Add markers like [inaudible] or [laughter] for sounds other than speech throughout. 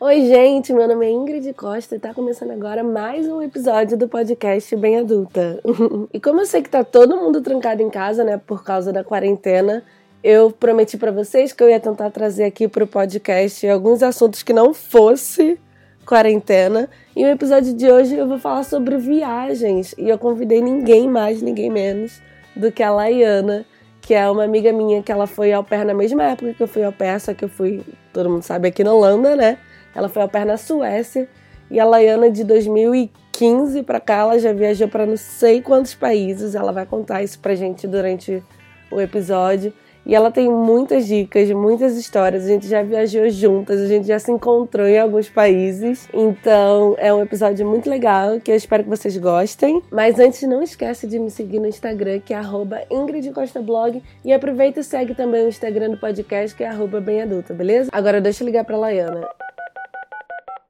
Oi, gente, meu nome é Ingrid Costa e tá começando agora mais um episódio do podcast Bem Adulta. [laughs] e como eu sei que tá todo mundo trancado em casa, né, por causa da quarentena, eu prometi para vocês que eu ia tentar trazer aqui pro podcast alguns assuntos que não fosse quarentena. E o episódio de hoje eu vou falar sobre viagens e eu convidei ninguém mais, ninguém menos do que a Laiana, que é uma amiga minha que ela foi ao pé na mesma época que eu fui ao pé, só que eu fui, todo mundo sabe, aqui na Holanda, né? Ela foi ao pé na Suécia e a Laiana de 2015 para cá ela já viajou para não sei quantos países. Ela vai contar isso pra gente durante o episódio. E ela tem muitas dicas, muitas histórias. A gente já viajou juntas, a gente já se encontrou em alguns países. Então é um episódio muito legal que eu espero que vocês gostem. Mas antes, não esquece de me seguir no Instagram, que é Ingrid Costa Blog. E aproveita e segue também o Instagram do podcast, que é Bem Adulta, beleza? Agora deixa eu ligar pra Laiana.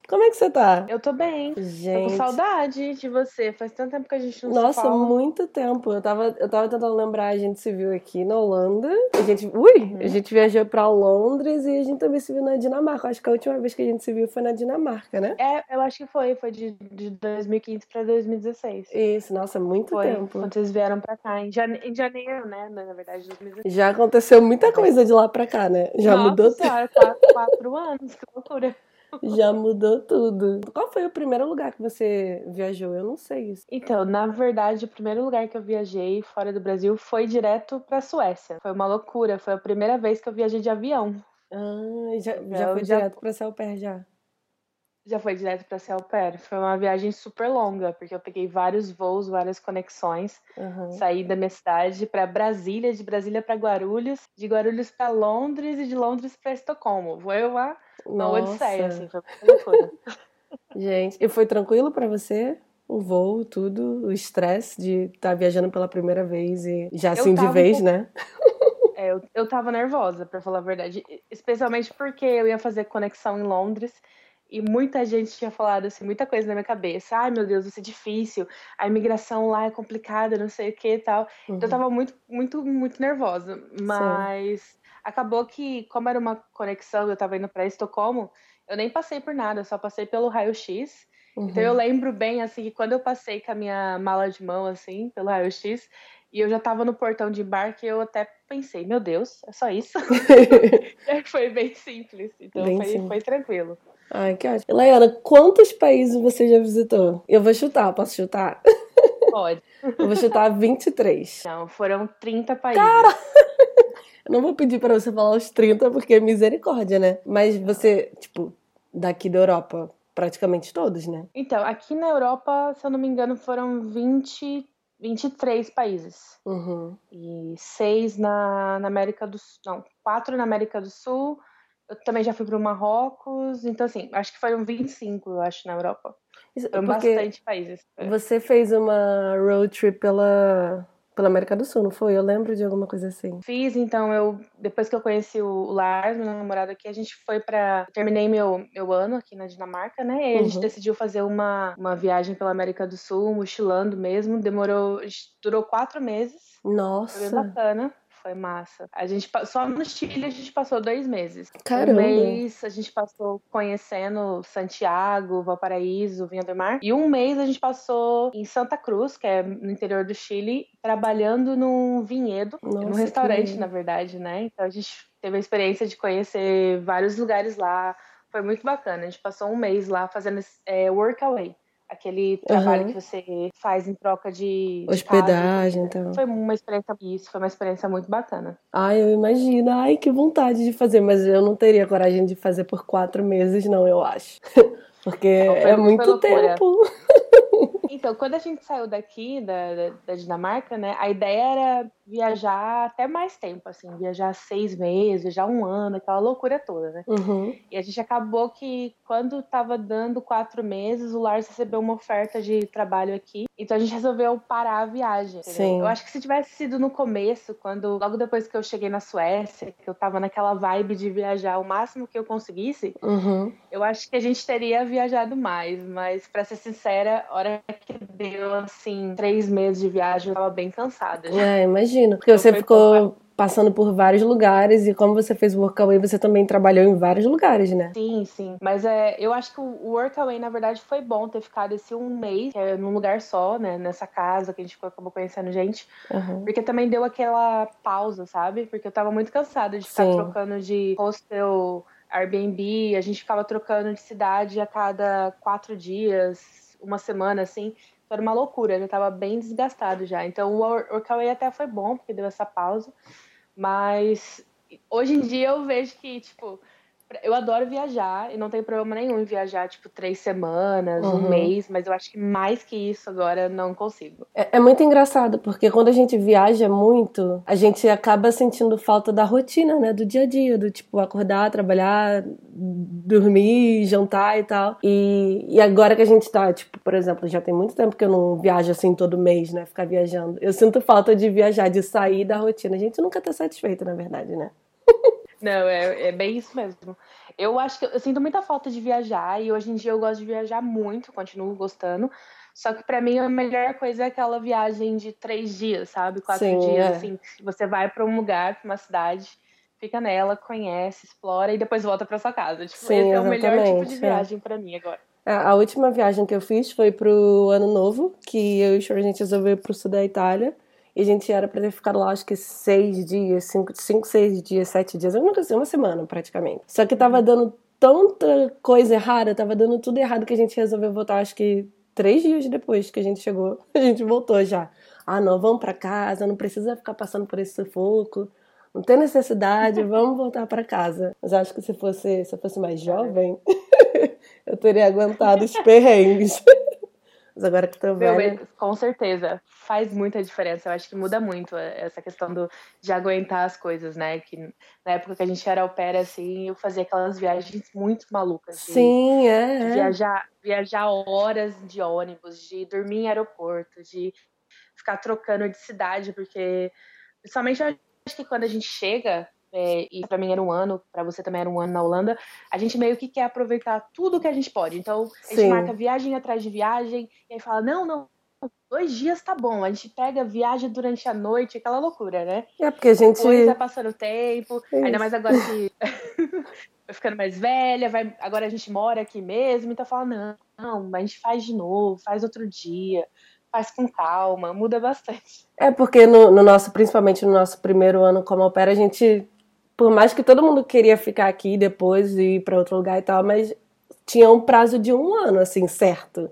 Como é que você tá? Eu tô bem. Gente. Tô com saudade de você. Faz tanto tempo que a gente não Nossa, se fala. muito tempo. Eu tava, eu tava tentando lembrar, a gente se viu aqui na Holanda. A gente, ui, Uhum. a gente viajou pra Londres e a gente também se viu na Dinamarca. Acho que a última vez que a gente se viu foi na Dinamarca, né? É, eu acho que foi. Foi de, de 2015 pra 2016. Isso, nossa, muito Foi. tempo. Quando vocês vieram pra cá. Em, jane... em janeiro, né? Na verdade, 2016. Já aconteceu muita coisa de lá pra cá, né? Já Nossa mudou, senhora, quatro, quatro anos. Que loucura. Já mudou tudo. Qual foi o primeiro lugar que você viajou? Eu não sei isso. Então, na verdade, o primeiro lugar que eu viajei fora do Brasil foi direto pra Suécia. Foi uma loucura. Foi a primeira vez que eu viajei de avião. Ah, já, já Eu foi já- direto pra Celper já. Já foi direto pra Celper. Foi uma viagem super longa, porque eu peguei vários voos, várias conexões. Aham. Saí da minha cidade para Brasília, de Brasília para Guarulhos, de Guarulhos para Londres e de Londres para Estocolmo. Foi uma, uma odisseia, assim, foi loucura. [laughs] Gente, e foi tranquilo pra você? O voo, tudo, o estresse de estar viajando pela primeira vez e já assim de um vez, né? [laughs] É, eu, eu tava nervosa, para falar a verdade, especialmente porque eu ia fazer conexão em Londres e muita gente tinha falado assim, muita coisa na minha cabeça. Ai, meu Deus, vai ser difícil, a imigração lá é complicada, não sei o que e tal. Então, eu Uhum. tava muito, muito, muito nervosa. Mas acabou que, como era uma conexão, eu tava indo pra Estocolmo, eu nem passei por nada, eu só passei pelo raio-x. Então eu Uhum. lembro bem, assim, que quando eu passei com a minha mala de mão, assim, pelo raio-x, e eu já tava no portão de embarque, eu até pensei, meu Deus, é só isso? [laughs] [laughs] Foi bem simples, então Bem foi, simples. foi tranquilo. Ai, que ótimo. Laiana, quantos países você já visitou? Eu vou chutar, posso chutar? Pode. Eu vou chutar 23. Não, foram 30 países. Eu não vou pedir pra você falar os 30, porque é misericórdia, né? Mas você, tipo, daqui da Europa, praticamente todos, né? Então, aqui na Europa, se eu não me engano, foram 20, 23 países. Uhum. E seis na, na América do Sul. Não, quatro na América do Sul. Eu também já fui para o Marrocos. Então, assim, acho que foram 25, eu acho, na Europa. Isso- Foram bastante países. É. você fez uma road trip pela, pela América do Sul, não foi? Eu lembro de alguma coisa assim. Fiz, então, eu depois que eu conheci o Lars, meu namorado aqui, a gente foi para Terminei meu, meu ano aqui na Dinamarca, né? E aí a gente Uhum. decidiu fazer uma, uma viagem pela América do Sul, mochilando mesmo. Demorou. Durou quatro meses. Foi bem Nossa, bacana. Foi massa. A gente só no Chile a gente passou dois meses. Caramba. Um mês a gente passou conhecendo Santiago, Valparaíso, Vinha do Mar. E um mês a gente passou em Santa Cruz, que é no interior do Chile, trabalhando num vinhedo, Nossa, num que restaurante, legal. na verdade, né? Então a gente teve a experiência de conhecer vários lugares lá. Foi muito bacana. A gente passou um mês lá fazendo é, workaway. Aquele trabalho Aham. que você faz em troca de, hospedagem casa. tal. Foi uma experiência, isso, foi uma experiência muito bacana. Ai, eu imagino. Ai, que vontade de fazer, mas eu não teria coragem de fazer por quatro meses, não, eu acho. [laughs] Porque é muito tempo. Então, quando a gente saiu daqui, da, da, da Dinamarca, né, a ideia era viajar até mais tempo, assim, viajar seis meses, viajar um ano, aquela loucura toda, né? Uhum. E a gente acabou que, quando tava dando quatro meses, o Lars recebeu uma oferta de trabalho aqui. Então a gente resolveu parar a viagem. Eu acho que se tivesse sido no começo, quando logo depois que eu cheguei na Suécia, que eu tava naquela vibe de viajar o máximo que eu conseguisse, Uhum. eu acho que a gente teria viajado mais. Mas, pra ser sincera, a hora que deu, assim, três meses de viagem, eu tava bem cansada. já. É, imagino. Porque Então você ficou passando por vários lugares e como você fez o Workaway, você também trabalhou em vários lugares, né? Sim, sim. Mas é, eu acho que o Workaway, na verdade, foi bom ter ficado esse um mês é, num lugar só, né? Nessa casa que a gente acabou conhecendo gente. Uhum. Porque também deu aquela pausa, sabe? Porque eu tava muito cansada de ficar sim. trocando de hostel, Airbnb, a gente ficava trocando de cidade a cada quatro dias, uma semana, assim era uma loucura, já estava bem desgastado já. Então o Workaway até foi bom, porque deu essa pausa. Mas hoje em dia eu vejo que, tipo, eu adoro viajar e não tem problema nenhum em viajar, tipo, três semanas, uhum. um mês, mas eu acho que mais que isso agora não consigo. É, é, muito engraçado, porque quando a gente viaja muito, a gente acaba sentindo falta da rotina, né? Do dia a dia, do tipo, acordar, trabalhar, dormir, jantar e tal. E, e agora que a gente tá, tipo, por exemplo, já tem muito tempo que eu não viajo assim todo mês, né? Ficar viajando. Eu sinto falta de viajar, de sair da rotina. A gente nunca tá satisfeito, na verdade, né? [laughs] Não, é, é bem isso mesmo. Eu acho que eu, eu sinto muita falta de viajar e hoje em dia eu gosto de viajar muito, continuo gostando. Só que para mim a melhor coisa é aquela viagem de três dias, sabe? Quatro Sim, dias, é. assim. Você vai para um lugar, pra uma cidade, fica nela, conhece, explora e depois volta para sua casa. Tipo, Sim, esse é o melhor tipo de é. viagem é. para mim agora. A, última viagem que eu fiz foi pro Ano Novo, que eu e o a gente resolveu ir pro sul da Itália. E a gente era para ter ficado lá, acho que seis dias, cinco, cinco, seis dias, sete dias, alguma coisa assim, uma semana praticamente. Só que tava dando tanta coisa errada, tava dando tudo errado que a gente resolveu voltar, acho que três dias depois que a gente chegou, [laughs] a gente voltou já. Ah, não, vamos para casa, não precisa ficar passando por esse sufoco. Não tem necessidade, [laughs] vamos voltar para casa. Mas acho que se fosse, se eu fosse mais jovem, [laughs] eu teria aguentado os perrengues. Mas agora que tô velha... com certeza. Faz muita diferença. Eu acho que muda muito essa questão do, de aguentar as coisas, né? Que na época que a gente era ao pé, assim, eu fazia aquelas viagens muito malucas. De, Sim, é. De é. viajar, viajar horas de ônibus, de dormir em aeroporto, de ficar trocando de cidade, porque principalmente eu acho que quando a gente chega é, e para mim era um ano, para você também era um ano na Holanda, a gente meio que quer aproveitar tudo que a gente pode. Então, a gente Sim. marca viagem atrás de viagem, e aí fala: não, não, dois dias tá bom. A gente pega viagem durante a noite, aquela loucura, né? É porque a gente. Depois vai passando o tempo, é ainda mais agora que [laughs] vai ficando mais velha, vai, agora a gente mora aqui mesmo, então fala: não, não, a gente faz de novo, faz outro dia faz com calma, muda bastante. É porque no, no, nosso, principalmente no nosso primeiro ano como opera, a gente por mais que todo mundo queria ficar aqui depois e ir para outro lugar e tal, mas tinha um prazo de um ano, assim, certo.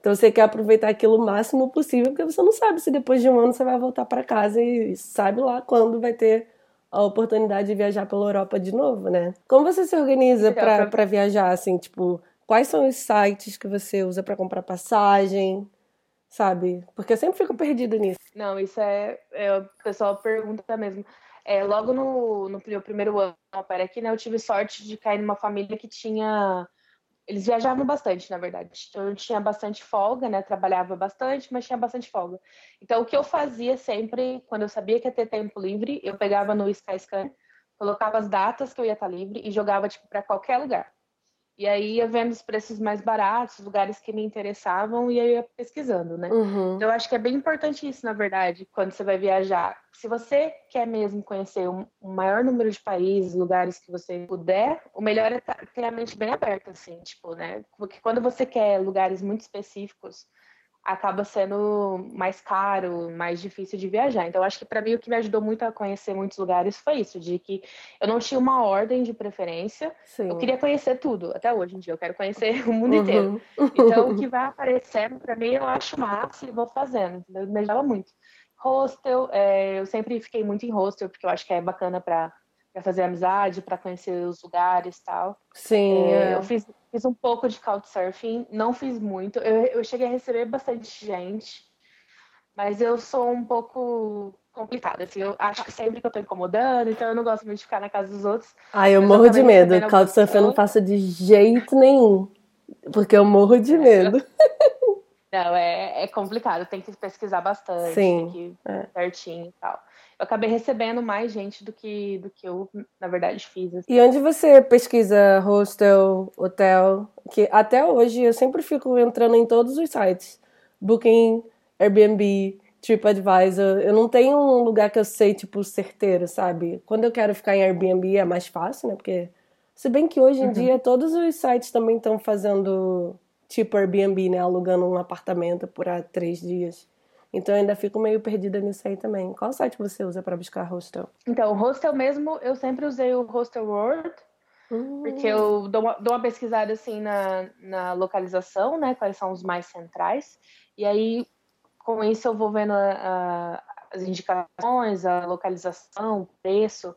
Então você quer aproveitar aquilo o máximo possível, porque você não sabe se depois de um ano você vai voltar para casa e sabe lá quando vai ter a oportunidade de viajar pela Europa de novo, né? Como você se organiza para viajar, assim, tipo, quais são os sites que você usa para comprar passagem, sabe? Porque eu sempre fico perdido nisso. Não, isso é, é o pessoal pergunta mesmo. É, logo no, no meu primeiro ano para aqui, né, eu tive sorte de cair numa família que tinha. Eles viajavam bastante, na verdade. Então, eu tinha bastante folga, né? Trabalhava bastante, mas tinha bastante folga. Então, o que eu fazia sempre, quando eu sabia que ia ter tempo livre, eu pegava no Skyscanner, colocava as datas que eu ia estar livre e jogava, tipo, para qualquer lugar. E aí ia vendo os preços mais baratos, lugares que me interessavam, e aí ia pesquisando, né? Uhum. Então, eu acho que é bem importante isso, na verdade, quando você vai viajar. Se você quer mesmo conhecer um, um maior número de países, lugares que você puder, o melhor é ter a mente bem aberta, assim, tipo, né? Porque quando você quer lugares muito específicos, acaba sendo mais caro, mais difícil de viajar. Então, acho que para mim o que me ajudou muito a conhecer muitos lugares foi isso, de que eu não tinha uma ordem de preferência. Sim. Eu queria conhecer tudo, até hoje em dia eu quero conhecer [laughs] o mundo uhum. inteiro. Então, o que vai [laughs] aparecendo para mim eu acho massa e vou fazendo. Me ajudava muito. Hostel, é, eu sempre fiquei muito em hostel porque eu acho que é bacana para para fazer amizade, para conhecer os lugares e tal. Sim. É, é. Eu fiz, fiz um pouco de couchsurfing, não fiz muito. Eu, eu cheguei a receber bastante gente, mas eu sou um pouco complicada, assim, eu acho que sempre que eu tô incomodando, então eu não gosto muito de ficar na casa dos outros. Ah, eu morro de medo. Couchsurfing eu não faço de jeito nenhum, porque eu morro de medo. [laughs] Não, é, é complicado, tem que pesquisar bastante, Sim, tem que é. certinho e tal eu acabei recebendo mais gente do que, do que eu, na verdade, fiz. Assim. E onde você pesquisa hostel, hotel? Que até hoje eu sempre fico entrando em todos os sites. Booking, Airbnb, TripAdvisor. Eu não tenho um lugar que eu sei, tipo, certeiro, sabe? Quando eu quero ficar em Airbnb é mais fácil, né? Porque. Se bem que hoje em uhum. dia todos os sites também estão fazendo tipo Airbnb, né? Alugando um apartamento por três dias. Então eu ainda fico meio perdida nisso aí também. Qual site você usa para buscar hostel? Então, o hostel mesmo, eu sempre usei o Hostel World. Uhum. Porque eu dou uma, dou uma, pesquisada assim na, na localização, né? Quais são os mais centrais. E aí, com isso, eu vou vendo a, a, as indicações, a localização, o preço.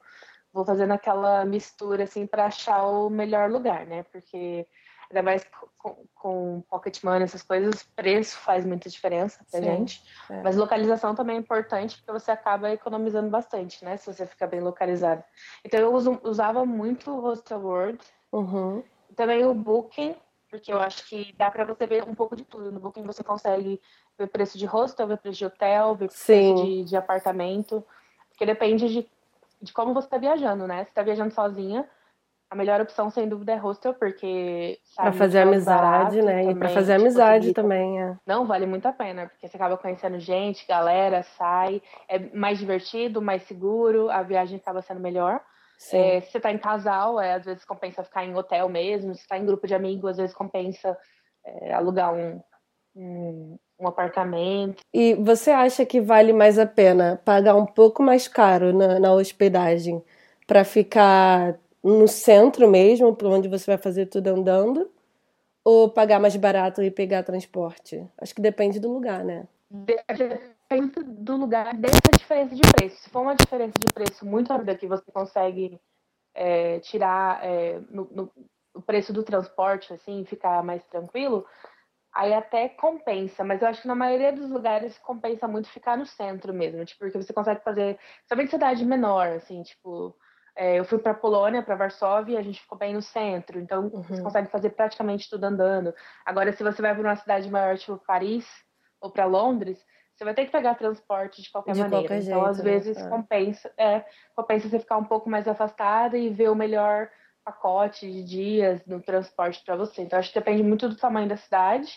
Vou fazendo aquela mistura assim para achar o melhor lugar, né? Porque ainda mais com, com pocket money, essas coisas, preço faz muita diferença pra Sim, gente. É. Mas localização também é importante, porque você acaba economizando bastante, né? Se você fica bem localizado. Então eu uso, usava muito o Hostel World. Uhum. Também o Booking, porque eu acho que dá para você ver um pouco de tudo. No Booking você consegue ver preço de hostel, ver preço de hotel, ver Sim. preço de, de apartamento. Porque depende de, de como você está viajando, né? Se está viajando sozinha, a melhor opção, sem dúvida, é hostel, porque. Para fazer amizade, né? E para fazer amizade também, é. Não, vale muito a pena, porque você acaba conhecendo gente, galera, sai. É mais divertido, mais seguro, a viagem acaba sendo melhor. É, se você tá em casal, é, às vezes compensa ficar em hotel mesmo. Se tá em grupo de amigos, às vezes compensa é, alugar um, um, um, apartamento. E você acha que vale mais a pena pagar um pouco mais caro na, na hospedagem para ficar no centro mesmo, para onde você vai fazer tudo andando, ou pagar mais barato e pegar transporte? Acho que depende do lugar, né? Depende do lugar, dessa diferença de preço. Se for uma diferença de preço muito rápida que você consegue é, tirar é, no, no, o preço do transporte, assim, ficar mais tranquilo, aí até compensa, mas eu acho que na maioria dos lugares compensa muito ficar no centro mesmo, tipo, porque você consegue fazer, somente cidade menor, assim, tipo, é, eu fui para Polônia, para Varsóvia, a gente ficou bem no centro, então uhum. você consegue fazer praticamente tudo andando. Agora, se você vai para uma cidade maior, tipo Paris ou para Londres, você vai ter que pegar transporte de qualquer de maneira. Qualquer então, às né? vezes, né? compensa, é, compensa você ficar um pouco mais afastada e ver o melhor pacote de dias no transporte para você. Então, acho que depende muito do tamanho da cidade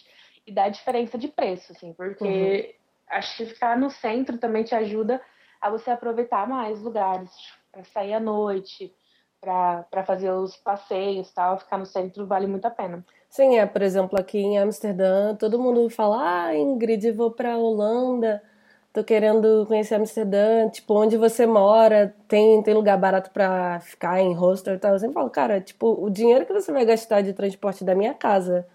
e da diferença de preço, assim, porque uhum. acho que ficar no centro também te ajuda a você aproveitar mais lugares para sair à noite, para fazer os passeios tal, ficar no centro vale muito a pena. Sim, é, por exemplo, aqui em Amsterdã, todo mundo fala, ah, Ingrid, vou para Holanda, tô querendo conhecer Amsterdã, tipo, onde você mora, tem, tem lugar barato para ficar em hostel e tal. Eu sempre falo, cara, tipo, o dinheiro que você vai gastar de transporte da minha casa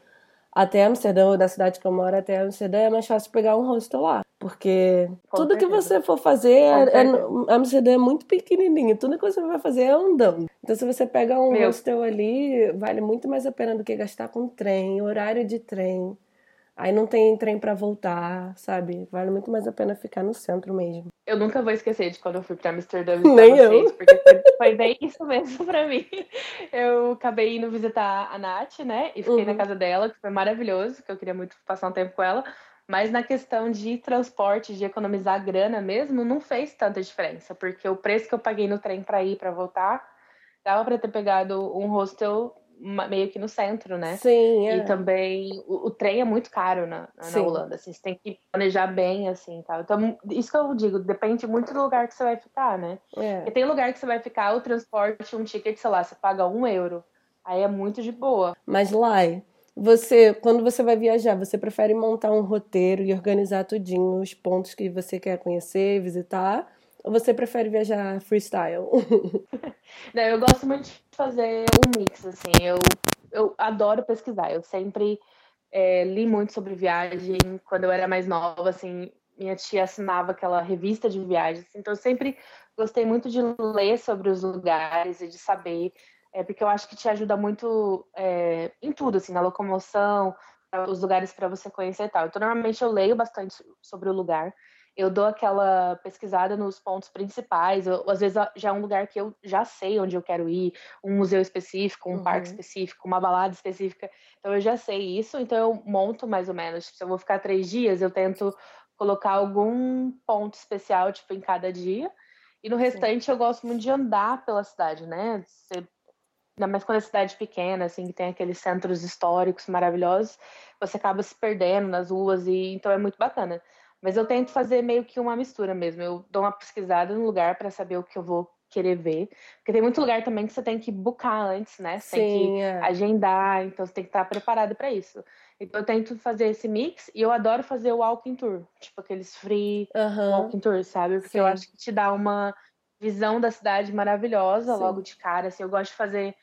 até Amsterdã, ou da cidade que eu moro até Amsterdã, é mais fácil pegar um hostel lá. Porque Com tudo certeza. que você for fazer, é, é, Amsterdã é muito pequenininho, tudo que você vai fazer é andando. Então, se você pega um Meu. hostel ali, vale muito mais a pena do que gastar com trem, horário de trem. Aí não tem trem para voltar, sabe? Vale muito mais a pena ficar no centro mesmo. Eu nunca vou esquecer de quando eu fui pra Amsterdã [laughs] visitar Nem vocês, eu. porque foi, foi, bem [laughs] isso mesmo pra mim. Eu acabei indo visitar a Nath, né? E fiquei uhum. na casa dela, que foi maravilhoso, que eu queria muito passar um tempo com ela. Mas na questão de transporte, de economizar grana mesmo, não fez tanta diferença, porque o preço que eu paguei no trem para ir para voltar, dava para ter pegado um hostel meio que no centro, né? Sim. É. E também o, o, trem é muito caro na, na Holanda, assim, você tem que planejar bem, assim, tal. Então, isso que eu digo, depende muito do lugar que você vai ficar, né? É. Porque tem lugar que você vai ficar, o transporte, um ticket, sei lá, você paga um euro. Aí é muito de boa. Mas lá, você, quando você vai viajar, você prefere montar um roteiro e organizar tudinho os pontos que você quer conhecer, visitar? Ou você prefere viajar freestyle? [laughs] Não, eu gosto muito de fazer um mix, assim. Eu, eu adoro pesquisar. Eu sempre é, li muito sobre viagem. Quando eu era mais nova, assim, minha tia assinava aquela revista de viagens. Então, eu sempre gostei muito de ler sobre os lugares e de saber. É, porque eu acho que te ajuda muito é, em tudo, assim, na locomoção, os lugares para você conhecer e tal. Então, normalmente eu leio bastante sobre o lugar eu dou aquela pesquisada nos pontos principais, ou, às vezes já é um lugar que eu já sei onde eu quero ir, um museu específico, um uhum. parque específico, uma balada específica, então eu já sei isso, então eu monto mais ou menos, se eu vou ficar três dias, eu tento colocar algum ponto especial, tipo, em cada dia, e no restante Sim. eu gosto muito de andar pela cidade, né, Você, ainda mais quando é cidade pequena, assim, que tem aqueles centros históricos maravilhosos, você acaba se perdendo nas ruas, e então é muito bacana. Mas eu tento fazer meio que uma mistura mesmo. Eu dou uma pesquisada no lugar para saber o que eu vou querer ver. Porque tem muito lugar também que você tem que buscar antes, né? Você Sim, tem que é. agendar, então você tem que estar preparado para isso. Então eu tento fazer esse mix e eu adoro fazer o walking tour, tipo aqueles free uhum. walking tour, sabe? Porque Sim. eu acho que te dá uma visão da cidade maravilhosa Sim. logo de cara. Assim, eu gosto de fazer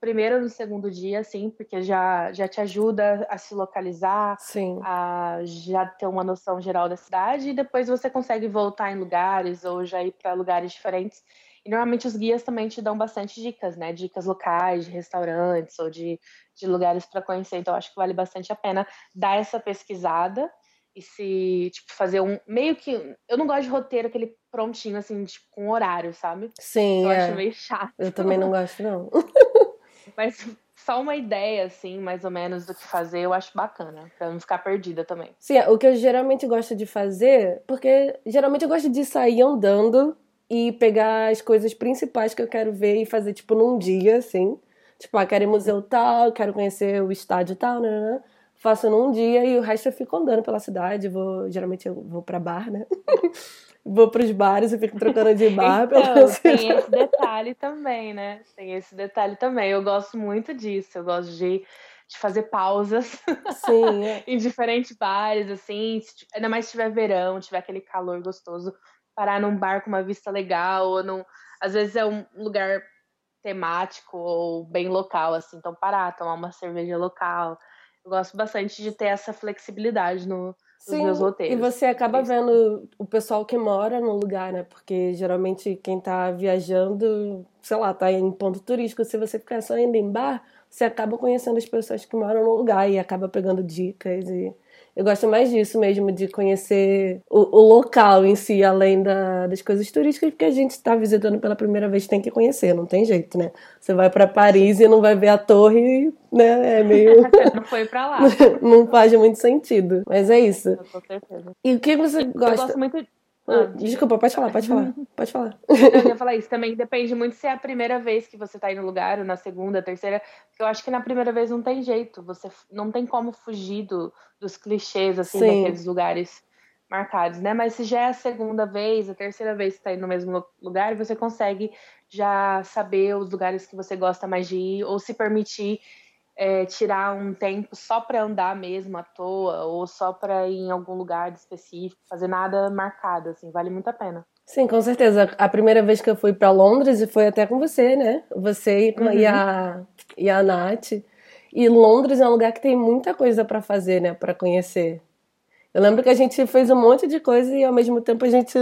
primeiro no segundo dia, assim, porque já, já te ajuda a se localizar, Sim. a já ter uma noção geral da cidade, e depois você consegue voltar em lugares ou já ir para lugares diferentes. E normalmente os guias também te dão bastante dicas, né? Dicas locais, de restaurantes ou de, de lugares para conhecer. Então, acho que vale bastante a pena dar essa pesquisada e se, tipo, fazer um. Meio que. Eu não gosto de roteiro aquele prontinho, assim, tipo, com horário, sabe? Sim. Eu é. acho meio chato. Eu também não gosto, não. [laughs] Mas só uma ideia, assim, mais ou menos, do que fazer, eu acho bacana, pra não ficar perdida também. Sim, o que eu geralmente gosto de fazer, porque geralmente eu gosto de sair andando e pegar as coisas principais que eu quero ver e fazer, tipo, num dia, assim. Tipo, ah, quero ir museu tal, quero conhecer o estádio tal, né, né, né? Faço num dia e o resto eu fico andando pela cidade. Vou, geralmente eu vou pra bar, né? [laughs] vou pros bares e fico trocando de bar então. Tem esse detalhe também, né? Tem esse detalhe também. Eu gosto muito disso. Eu gosto de de fazer pausas Sim, é. [laughs] em diferentes bares, assim, ainda mais se tiver verão, tiver aquele calor gostoso, parar num bar com uma vista legal, ou num, às vezes é um lugar temático ou bem local, assim, então parar, tomar uma cerveja local. Eu gosto bastante de ter essa flexibilidade no, Sim, meus roteiros. E você acaba vendo o pessoal que mora no lugar, né? Porque geralmente quem tá viajando, sei lá, tá em ponto turístico, se você ficar só indo em bar, você acaba conhecendo as pessoas que moram no lugar e acaba pegando dicas e eu gosto mais disso mesmo, de conhecer o, o local em si, além da, das coisas turísticas, porque a gente está visitando pela primeira vez, tem que conhecer, não tem jeito, né? Você vai para Paris e não vai ver a torre, né? É meio. [laughs] não foi para lá. [laughs] não faz muito sentido. Mas é isso. Com certeza. E o que você gosta? Eu gosto muito ah, Desculpa, pode falar, pode falar. [laughs] Pode falar. Eu ia falar isso. Também depende muito se é a primeira vez que você tá aí no lugar, ou na segunda, terceira. Porque eu acho que na primeira vez não tem jeito. Você não tem como fugir do, dos clichês, assim, Sim. daqueles lugares marcados, né? Mas se já é a segunda vez, a terceira vez que tá aí no mesmo lugar, você consegue já saber os lugares que você gosta mais de ir, ou se permitir é, tirar um tempo só para andar mesmo à toa ou só para ir em algum lugar específico, fazer nada marcado, assim, vale muito a pena. Sim, com certeza. A primeira vez que eu fui para Londres, e foi até com você, né? Você e, uhum. e, a, e a Nath. E Londres é um lugar que tem muita coisa para fazer, né? Para conhecer. Eu lembro que a gente fez um monte de coisa e ao mesmo tempo a gente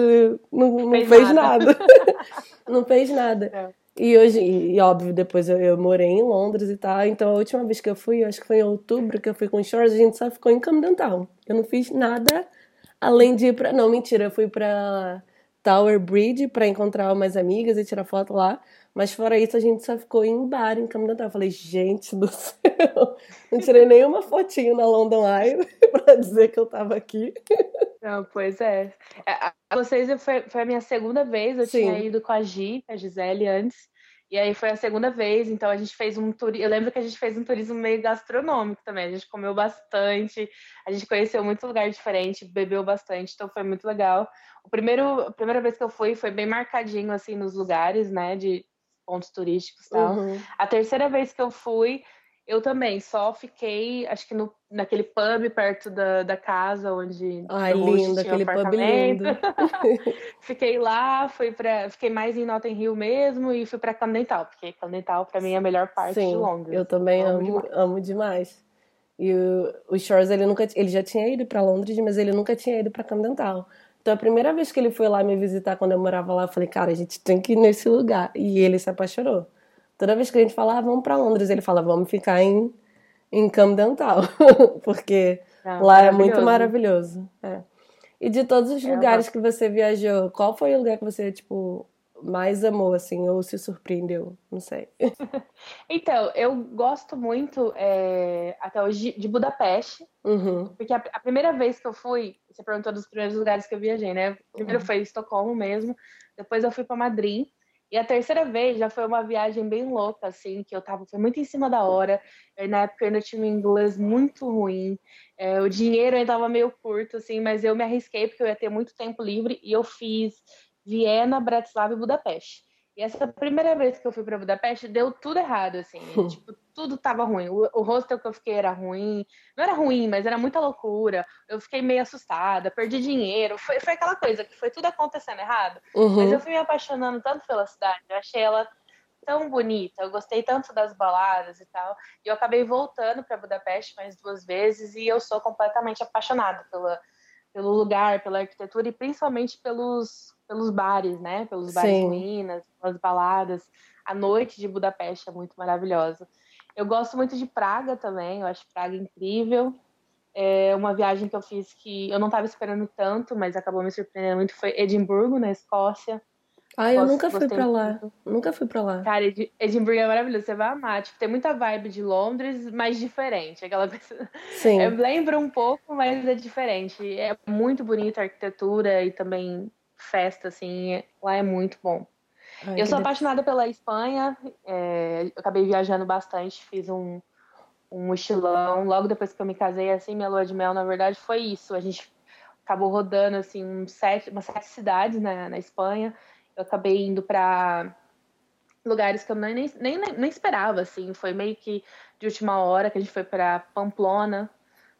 não, não fez, fez, nada. nada. [laughs] não fez nada. É. E hoje, e, óbvio, depois eu, eu, morei em Londres e tal. Então a última vez que eu fui, acho que foi em outubro, que eu fui com os Shores, a gente só ficou em Camden Town. Eu não fiz nada além de ir pra. Não, mentira, eu fui pra Tower Bridge pra encontrar umas amigas e tirar foto lá. Mas fora isso, a gente só ficou em bar em Camden Town. Eu falei, gente do [laughs] céu, não tirei nenhuma fotinho na London Eye [laughs] pra dizer que eu tava aqui. Não, pois é. é vocês foi, foi a minha segunda vez, eu Sim. tinha ido com a Gi, a Gisele, antes. E aí foi a segunda vez, então a gente fez um turismo. Eu lembro que a gente fez um turismo meio gastronômico também. A gente comeu bastante, a gente conheceu muito lugar diferente, bebeu bastante, então foi muito legal. O primeiro, a primeira vez que eu fui foi bem marcadinho assim nos lugares, né, de pontos turísticos e tal. Uhum. A terceira vez que eu fui, eu também só fiquei, acho que no, naquele pub perto da, da casa onde. Ai, lindo, aquele pub lindo. [laughs] fiquei lá, fui para, fiquei mais em Notting Hill mesmo e fui para Camdental, porque Camdental para mim é a melhor parte Sim, de Londres. Eu também amo, amo demais. Amo demais. E o, o Shores ele nunca, ele já tinha ido para Londres, mas ele nunca tinha ido para Camdental. Então a primeira vez que ele foi lá me visitar quando eu morava lá, eu falei, cara, a gente tem que ir nesse lugar. E ele se apaixonou. Toda vez que a gente fala, ah, vamos para Londres, ele fala, vamos ficar em, em Camden Town, [laughs] porque ah, lá é muito maravilhoso. É. E de todos os é lugares que você viajou, qual foi o lugar que você, tipo, mais amou, assim, ou se surpreendeu? Não sei. [laughs] então, eu gosto muito, é, até hoje, de Budapeste. Uhum. Porque a, a, primeira vez que eu fui, você perguntou dos primeiros lugares que eu viajei, né? Primeiro uhum. foi Estocolmo mesmo, depois eu fui para Madrid. E a terceira vez já foi uma viagem bem louca, assim, que eu tava, foi muito em cima da hora. Eu, na época eu ainda tinha um inglês muito ruim. É, o dinheiro ainda tava meio curto, assim, mas eu me arrisquei porque eu ia ter muito tempo livre e eu fiz Viena, Bratislava e Budapeste. E essa primeira vez que eu fui para Budapeste, deu tudo errado, assim. [laughs] tipo, tudo tava ruim. O, o hostel que eu fiquei era ruim. Não era ruim, mas era muita loucura. Eu fiquei meio assustada, perdi dinheiro. Foi, foi aquela coisa que foi tudo acontecendo errado. Uhum. Mas eu fui me apaixonando tanto pela cidade. Eu achei ela tão bonita. Eu gostei tanto das baladas e tal. E eu acabei voltando para Budapeste mais duas vezes e eu sou completamente apaixonada pela, pelo lugar, pela arquitetura e principalmente pelos pelos bares, né? Pelos bares Sim. ruínas, pelas baladas. A noite de Budapeste é muito maravilhosa. Eu gosto muito de Praga também, eu acho Praga incrível. É uma viagem que eu fiz que eu não estava esperando tanto, mas acabou me surpreendendo muito, foi Edimburgo, na Escócia. Ah, eu Gosto, nunca fui pra lá. Nunca fui pra lá. Cara, Edimburgo é maravilhoso, você vai amar. Tipo, tem muita vibe de Londres, mas diferente. Aquela coisa. Sim. É, lembra um pouco, mas é diferente. É muito bonita a arquitetura e também festa, assim, lá é muito bom. Ai, eu sou apaixonada pela Espanha, é, eu acabei viajando bastante, fiz um, um mochilão. Logo depois que eu me casei, assim, minha lua de mel, na verdade, foi isso. A gente acabou rodando, assim, um sete, umas sete cidades na, na Espanha. Eu acabei indo para lugares que eu nem, nem, nem esperava, assim. Foi meio que de última hora que a gente foi para Pamplona,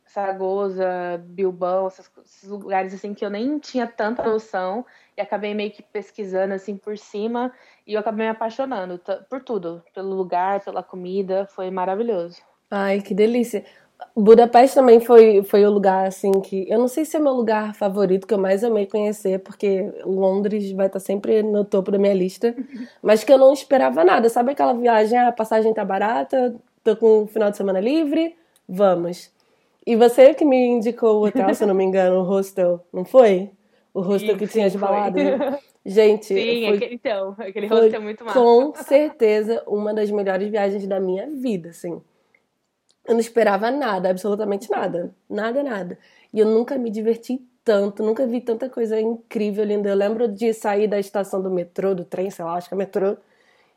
Saragoza, Bilbao, esses lugares assim que eu nem tinha tanta noção e acabei meio que pesquisando assim por cima e eu acabei me apaixonando por tudo, pelo lugar, pela comida, foi maravilhoso. Ai, que delícia. Budapeste também foi, foi o lugar assim que eu não sei se é meu lugar favorito que eu mais amei conhecer, porque Londres vai estar sempre no topo da minha lista, [laughs] mas que eu não esperava nada. Sabe aquela viagem, ah, a passagem tá barata, tô com o final de semana livre, vamos. E você que me indicou o hotel, se eu não me engano, o hostel, não foi? O hostel sim, que tinha de balada. [laughs] Gente, sim, foi, aquele, então, aquele hostel é muito massa. Com certeza uma das melhores viagens da minha vida, assim. Eu não esperava nada, absolutamente nada. Nada, nada. E eu nunca me diverti tanto, nunca vi tanta coisa incrível, linda. Eu lembro de sair da estação do metrô, do trem, sei lá, acho que é metrô,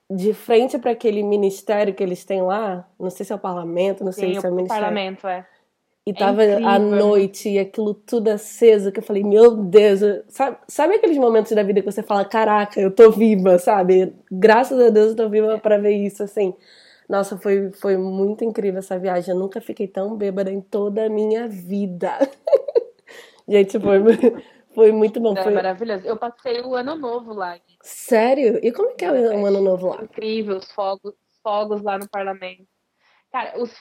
de frente para aquele ministério que eles têm lá. Não sei se é o parlamento, não Sim, sei se é o ministério. parlamento, é. E tava é à noite e aquilo tudo aceso, que eu falei, meu Deus, sabe, sabe aqueles momentos da vida que você fala, caraca, eu tô viva, sabe? Graças a Deus eu tô viva para ver isso, assim. Nossa, foi, foi muito incrível essa viagem. Eu nunca fiquei tão bêbada em toda a minha vida. [laughs] Gente, foi, foi muito bom. É foi maravilhoso. Eu passei o ano novo lá. Sério? E como é que é o ano novo lá? Incrível, os fogos, fogos lá no parlamento. Cara, os,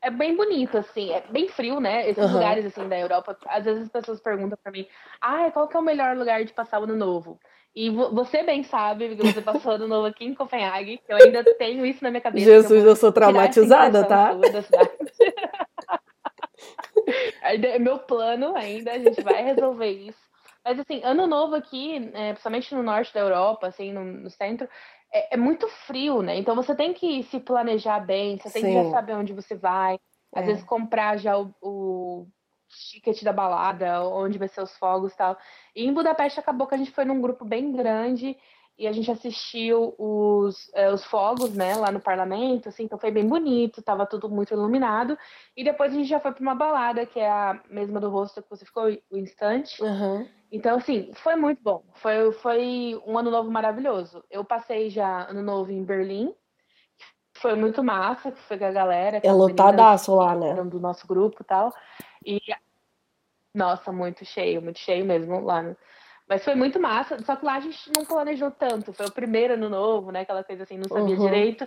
é bem bonito, assim, é bem frio, né? Esses uhum. lugares, assim, da Europa. Às vezes as pessoas perguntam pra mim, ah, qual que é o melhor lugar de passar o ano novo? E você bem sabe, porque você passou ano novo aqui em Copenhague, que eu ainda tenho isso na minha cabeça. Jesus, eu, eu sou traumatizada, tá? [laughs] Meu plano ainda, a gente vai resolver isso. Mas assim, ano novo aqui, é, principalmente no norte da Europa, assim, no, no centro, é, é, muito frio, né? Então você tem que se planejar bem, você tem Sim. que já saber onde você vai. Às é. vezes comprar já o, o ticket da balada, onde vai ser os fogos e tal. E em Budapeste acabou que a gente foi num grupo bem grande e a gente assistiu os, é, os fogos, né, lá no parlamento, assim, então foi bem bonito, tava tudo muito iluminado. E depois a gente já foi para uma balada, que é a mesma do rosto que você ficou, o instante. Uhum. Então, assim, foi muito bom. Foi, foi um ano novo maravilhoso. Eu passei já ano novo em Berlim. Foi muito massa, que foi com a galera. É lotadaço lá, né? Do nosso grupo e tal. E, nossa, muito cheio, muito cheio mesmo lá. Né? Mas foi muito massa, só que lá a gente não planejou tanto. Foi o primeiro ano novo, né? Aquela coisa assim, não sabia uhum. direito.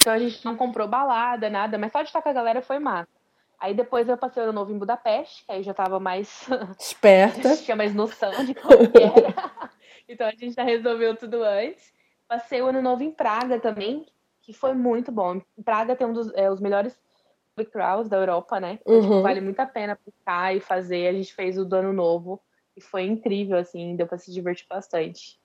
Então a gente não comprou balada, nada, mas só de estar com a galera foi massa. Aí depois eu passei o ano novo em Budapeste, que aí já tava mais. [laughs] Esperta. [laughs] tinha mais noção de [laughs] como que era. então a gente já resolveu tudo antes. Passei o ano novo em Praga também, que foi muito bom. Praga tem um dos é, os melhores public crawls da Europa, né? Então, tipo, uhum. tipo, vale muito a pena ficar e fazer. A gente fez o do ano novo e foi incrível, assim, deu pra se divertir bastante.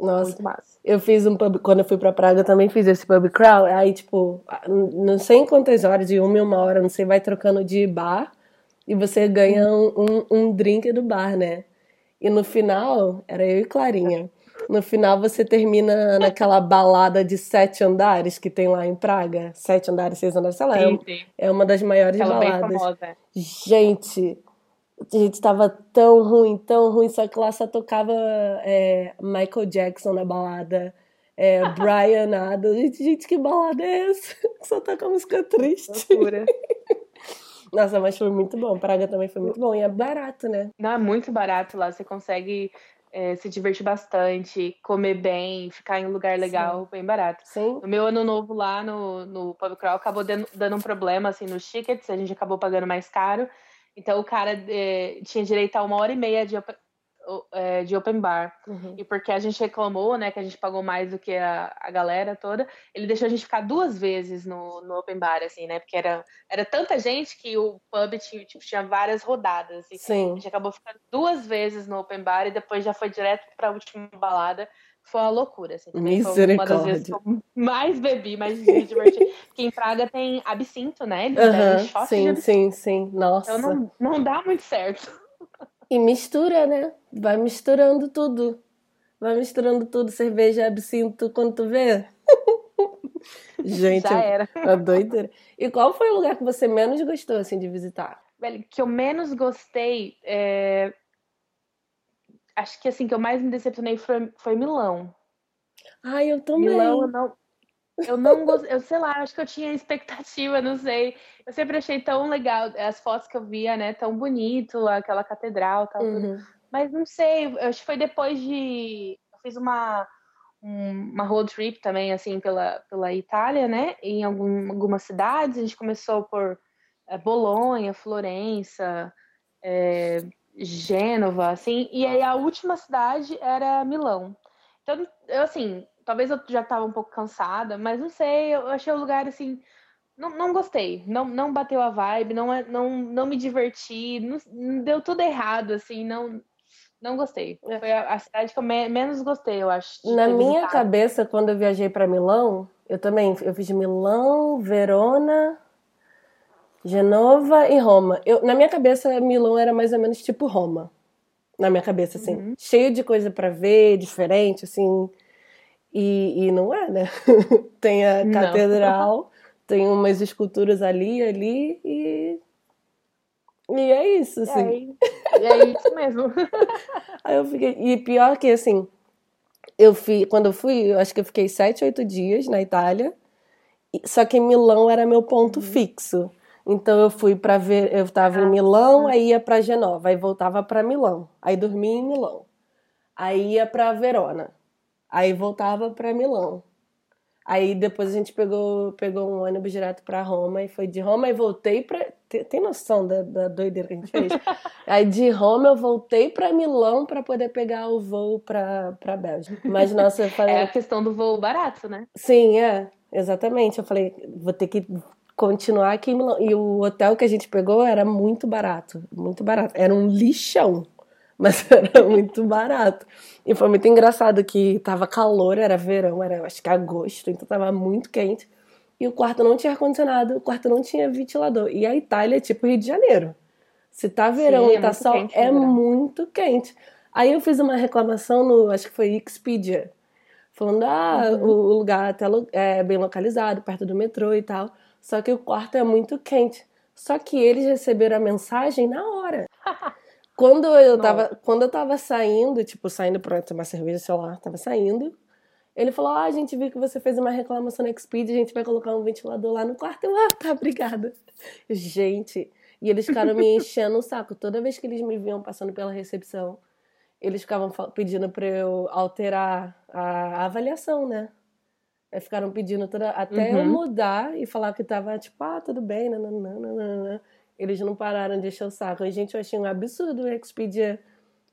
Nossa, eu fiz um pub, quando eu fui pra Praga também fiz esse pub crawl, aí tipo, não sei em quantas horas, de uma em uma hora, não sei, vai trocando de bar e você ganha um, um, um drink do bar, né? E no final, era eu e Clarinha. No final você termina naquela balada de sete andares que tem lá em Praga. Sete andares, seis andares, sei lá. É, é uma das maiores Aquela baladas. famosa. Gente, a gente tava tão ruim, tão ruim, só que lá só tocava é, Michael Jackson na balada, é, [laughs] Brian Adams. Gente, gente, que balada é essa? [laughs] Só toca música triste. Loucura. [laughs] Nossa, mas foi muito bom. Praga também foi muito bom. E é barato, né? Não, é muito barato lá. Você consegue é, se divertir bastante, comer bem, ficar em um lugar legal, bem barato. Sim. No meu ano novo lá no, no pub crawl acabou dando, dando um problema assim nos tickets, a gente acabou pagando mais caro. Então o cara é, tinha direito a uma hora e meia de é, de open bar. Uhum. E porque a gente reclamou, né, que a gente pagou mais do que a, a galera toda, ele deixou a gente ficar duas vezes no, no open bar, assim, né? Porque era, era tanta gente que o pub tinha, tipo, tinha várias rodadas. E a Sim. gente acabou ficando duas vezes no open bar e depois já foi direto pra última balada. Foi uma loucura, assim. Também foi uma das vezes que eu mais bebi, mais me diverti. Porque em Praga tem absinto, né? Eles shot de Sim, sim, sim. Nossa. Então não, não dá muito certo. E mistura, né? Vai misturando tudo. Vai misturando tudo, cerveja, absinto, quando tu vê. [laughs] Gente, Já era. é doideira. E qual foi o lugar que você menos gostou, assim, de visitar? Velho, que eu menos gostei, é... acho que assim, que eu mais me decepcionei foi, foi Milão. Ai, eu também. Milão, eu não, eu não gostei, eu sei lá, acho que eu tinha expectativa, não sei. Eu sempre achei tão legal, as fotos que eu via, né, tão bonito, aquela catedral, tal. Uhum. Mas não sei, acho que foi depois de. Eu fiz uma, um- uma road trip também, assim, pela, pela Itália, né? Em algum, algumas cidades. A gente começou por eh, Bolonha, Florença, eh, Gênova, assim. E aí a última cidade era Milão. Então, eu, assim, talvez eu já estava um pouco cansada, mas não sei, eu achei o lugar, assim. Não, não gostei, não, não bateu a vibe, não, é- não, não me diverti, não, deu tudo errado, assim, não, não gostei. É. Foi a, a cidade que eu me- menos gostei, eu acho. Na minha visitado. cabeça, quando eu viajei para Milão, eu também, eu fiz Milão, Verona, Genova e Roma. Eu, na minha cabeça, Milão era mais ou menos tipo Roma. Na minha cabeça, assim. Uhum. Cheio de coisa para ver, diferente, assim. E, e não é, né? [laughs] tem a Não. catedral, tem umas esculturas ali, ali e. E é isso, E assim. e é isso mesmo. [laughs] Aí eu fiquei. E pior que assim, eu fui, quando eu fui, eu acho que eu fiquei sete, oito dias na Itália. Só que Milão era meu ponto fixo. Então eu fui pra ver, eu tava em Milão, aí ia pra Genova, aí voltava pra Milão. Aí dormia em Milão. Aí ia pra Verona. Aí voltava pra Milão. Aí depois a gente pegou, pegou um ônibus direto pra Roma e foi de Roma e voltei pra. Tem, tem noção da, da doideira que a gente fez? [laughs] Aí de Roma eu voltei pra Milão pra poder pegar o voo pra, pra Bélgica. Mas nossa, eu falei. É a questão do voo barato, né? Sim, é, exatamente. Eu falei, vou ter que continuar aqui em Milão. E o hotel que a gente pegou era muito barato, muito barato. Era um lixão, mas [laughs] era muito barato. E foi muito engraçado que tava calor, era verão, era acho que agosto, então tava muito quente. E o quarto não tinha ar-condicionado, o quarto não tinha ventilador. E a Itália é tipo Rio de Janeiro. Se tá verão Sim, e é tá sol, quente é muito quente. Aí eu fiz uma reclamação no, acho que foi Expedia, falando, ah, Uhum. o lugar até é bem localizado, perto do metrô e tal. Só que o quarto é muito quente. Só que eles receberam a mensagem na hora. [laughs] Quando eu tava, quando eu tava saindo, tipo, saindo pra tomar cerveja, sei lá, tava saindo, ele falou: Ah, a gente viu que você fez uma reclamação na Expedia, a gente vai colocar um ventilador lá no quarto. Eu, ah, tá, obrigada. Gente, e eles ficaram me [laughs] enchendo o saco. Toda vez que eles me viam passando pela recepção, eles ficavam pedindo pra eu alterar a avaliação, né? Aí ficaram pedindo toda, até eu Uhum. mudar e falar que tava tipo, ah, tudo bem, nananã. Eles não pararam de encher o saco. E, gente, eu achei um absurdo o Expedia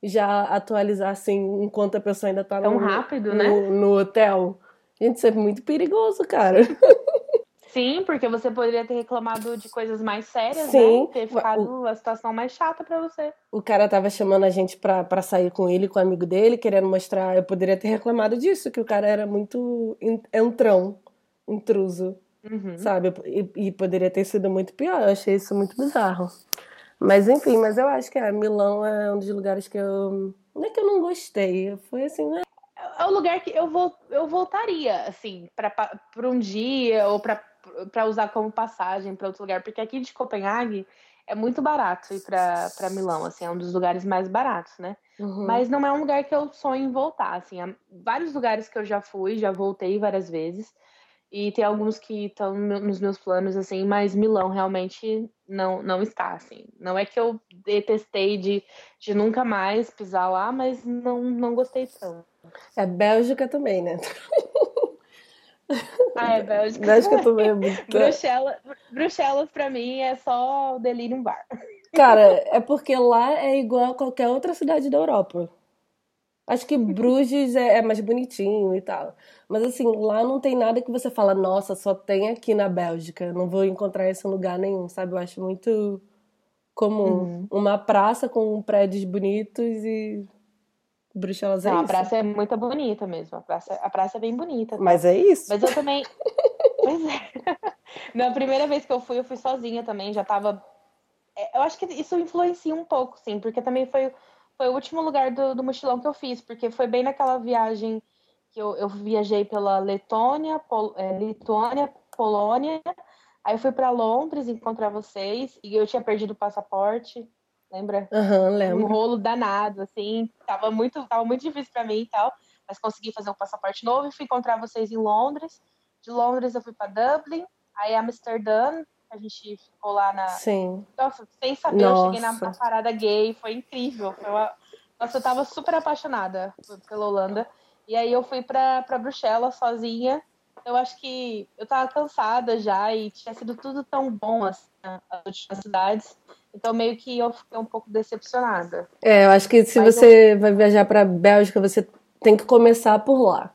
já atualizar assim, enquanto a pessoa ainda tá Tão no, rápido, no, né? no hotel. Gente, isso é muito perigoso, cara. [laughs] Sim, porque você poderia ter reclamado de coisas mais sérias, Sim. né? Ter ficado a situação mais chata pra você. O cara tava chamando a gente pra, pra sair com ele, com o amigo dele, querendo mostrar. Eu poderia ter reclamado disso, que o cara era muito en- entrão, intruso, Uhum. sabe? E, e poderia ter sido muito pior. Eu achei isso muito bizarro. Mas enfim, mas eu acho que é, Milão é um dos lugares que eu. Não é que eu não gostei, foi assim, né? É o lugar que eu, vou, eu voltaria, assim, para um dia ou para usar como passagem para outro lugar, porque aqui de Copenhague é muito barato ir para Milão, assim, é um dos lugares mais baratos, né? Uhum. Mas não é um lugar que eu sonho em voltar, assim, vários lugares que eu já fui, já voltei várias vezes, e tem alguns que estão nos meus planos, assim, mas Milão realmente não, não está, assim. Não é que eu detestei de, de nunca mais pisar lá, mas não, não gostei tanto. É Bélgica também, né? [laughs] Ah, é Bélgica. Bélgica também é muito. [laughs] Bruxelas, Bruxelas pra mim é só delírio bar. Cara, é porque lá é igual a qualquer outra cidade da Europa. Acho que Bruges é, é, mais bonitinho e tal. Mas assim, lá não tem nada que você fala, nossa, só tem aqui na Bélgica. Não vou encontrar isso em lugar nenhum, sabe? Eu acho muito comum. Uhum. Uma praça com prédios bonitos e Bruxelas é não, isso. A praça é muito bonita mesmo. A praça, a praça é bem bonita. Tá? Mas é isso. Mas eu também. [laughs] pois é. Na primeira vez que eu fui, eu fui sozinha também. Já tava. É, eu acho que isso influencia um pouco, sim, porque também foi foi o último lugar do, do mochilão que eu fiz, porque foi bem naquela viagem que eu, eu viajei pela Letônia, Pol, é, Lituânia, Polônia. Aí eu fui para Londres encontrar vocês e eu tinha perdido o passaporte, lembra? Aham, uhum, lembro. Um rolo danado, assim, tava muito, tava muito difícil para mim e tal, mas consegui fazer um passaporte novo e fui encontrar vocês em Londres. De Londres eu fui para Dublin, aí Amsterdã, a gente ficou lá na. Sim. Nossa, sem saber, Nossa. eu cheguei na parada gay, foi incrível. Foi uma... Nossa, eu tava super apaixonada pela Holanda. E aí eu fui pra, pra Bruxelas sozinha. Eu acho que eu tava cansada já e tinha sido tudo tão bom assim, as últimas cidades. Então meio que eu fiquei um pouco decepcionada. É, eu acho que se Mas você eu... vai viajar pra Bélgica, você tem que começar por lá.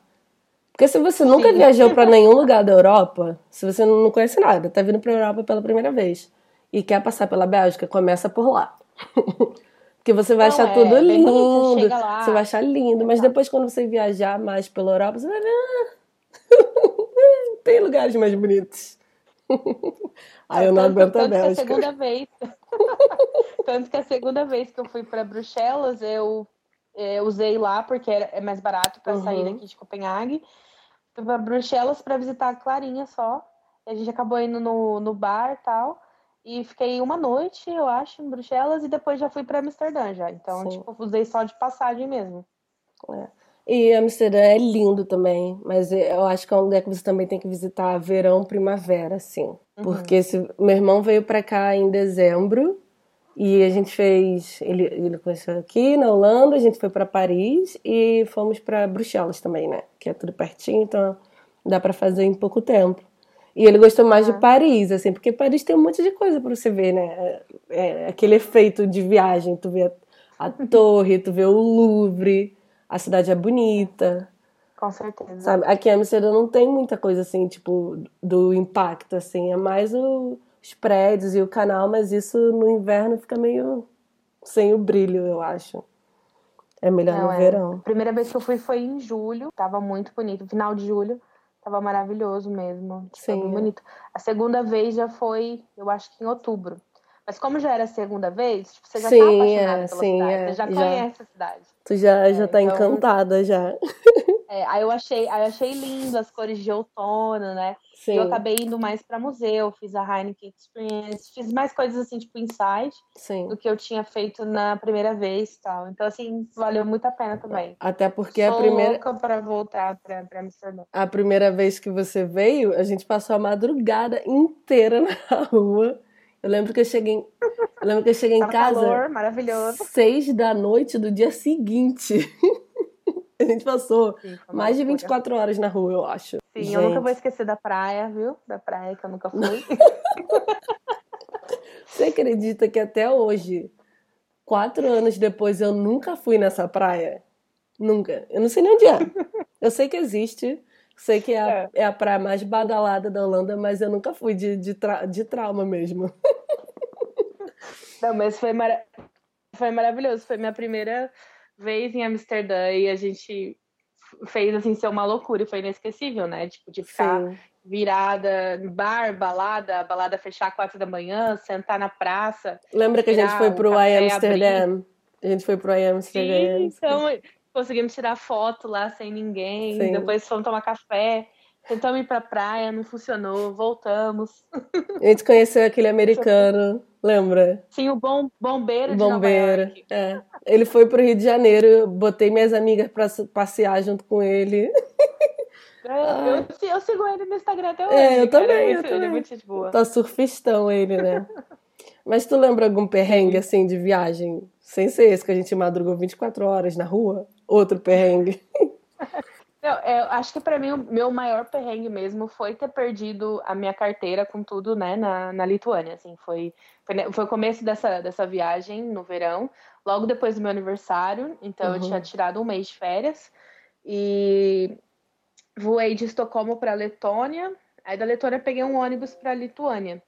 Porque se você nunca Sim. viajou para nenhum lugar da Europa, se você não conhece nada, tá vindo para Europa pela primeira vez e quer passar pela Bélgica, começa por lá. [laughs] Porque você vai não, achar é, tudo lindo, você, você, vai achar lindo, mas depois quando você viajar mais pela Europa, você vai ver, ah, [laughs] tem lugares mais bonitos. [laughs] Aí eu não tanto, aguento tanto a Bélgica. Que a segunda vez, tanto que a segunda vez que eu fui para Bruxelas, eu é, usei lá porque é mais barato para uhum. sair daqui de Copenhague. Fui para Bruxelas para visitar a Clarinha só. E a gente acabou indo no, no bar e tal. E fiquei uma noite, eu acho, em Bruxelas e depois já fui para Amsterdã já. Então, Sim. tipo, usei só de passagem mesmo. É. E Amsterdã é lindo também, mas eu acho que é um lugar que você também tem que visitar verão, primavera, assim. Uhum. Porque se, meu irmão veio para cá em dezembro e a gente fez. Ele, ele conheceu aqui na Holanda, a gente foi para Paris e fomos para Bruxelas também, né? Que é tudo pertinho, então dá para fazer em pouco tempo. E ele gostou mais de Paris, assim, porque Paris tem um monte de coisa para você ver, né? É, é, aquele efeito de viagem, tu vê a, a torre, tu vê o Louvre, a cidade é bonita. Com certeza. Sabe? Aqui em Amsterdã não tem muita coisa assim, tipo, do impacto, assim, é mais o os prédios e o canal, mas isso no inverno fica meio sem o brilho, eu acho. É melhor Não, no é. verão. A primeira vez que eu fui foi em julho, tava muito bonito. Final de julho, tava maravilhoso mesmo. Sim. Tava é. bonito. A segunda vez já foi, eu acho que em outubro. Mas como já era a segunda vez, tipo, você já sim, tá apaixonada é, pela sim, cidade. É, você já, já conhece a cidade. Tu já, é, já tá então, encantada já. [laughs] É, aí eu achei, aí eu achei lindo as cores de outono, né? Sim. Eu acabei indo mais para museu, fiz a Heineken Experience, fiz mais coisas assim, tipo insight, Sim. do que eu tinha feito na primeira vez tal. Então, assim, valeu muito a pena também. Até porque Sou a primeira. louca pra voltar pra, pra Amsterdã. A primeira vez que você veio, a gente passou a madrugada inteira na rua. Eu lembro que eu cheguei, em... eu lembro que eu cheguei em casa. Calor, maravilhoso. Seis da noite do dia seguinte. [laughs] A gente passou Sim, mais de 24 horas na rua, eu acho. Sim, gente. eu nunca vou esquecer da praia, viu? Da praia que eu nunca fui. [laughs] Você acredita que até hoje, quatro anos depois, eu nunca fui nessa praia? Nunca. Eu não sei nem onde é. Eu sei que existe. Sei que é a, é. é a praia mais badalada da Holanda, mas eu nunca fui de, de, tra de trauma mesmo. [laughs] Não, mas foi, mara foi maravilhoso. Foi minha primeira vez em Amsterdã e a gente fez assim ser uma loucura e foi inesquecível, né? Tipo, de ficar Sim. virada bar, balada, balada fechar quatro da manhã, sentar na praça. Lembra que a gente foi pro I Amsterdam? A gente foi pro I Amsterdam. Sim, então conseguimos tirar foto lá sem ninguém. Sim. Depois fomos tomar café. Tentamos ir pra praia, não funcionou, voltamos. A gente conheceu aquele americano, lembra? Sim, o bom, bombeiro de Bombeiro. Nova York. É. Ele foi pro Rio de Janeiro, eu botei minhas amigas pra passear junto com ele. É, eu, eu, sigo ele no Instagram até hoje. É, eu cara, também, é eu também. Ele é muito gente boa. Tá surfistão ele, né? Mas tu lembra algum perrengue, assim, de viagem? Sem ser esse, que a gente madrugou 24 horas na rua? Outro perrengue? Não, é, eu acho que pra mim o meu maior perrengue mesmo foi ter perdido a minha carteira com tudo, né, na, na Lituânia, assim, foi, foi, ne- foi o começo dessa, dessa viagem no verão, logo depois do meu aniversário, então eu Uhum. tinha tirado um mês de férias e voei de Estocolmo para Letônia, aí da Letônia peguei um ônibus para Lituânia.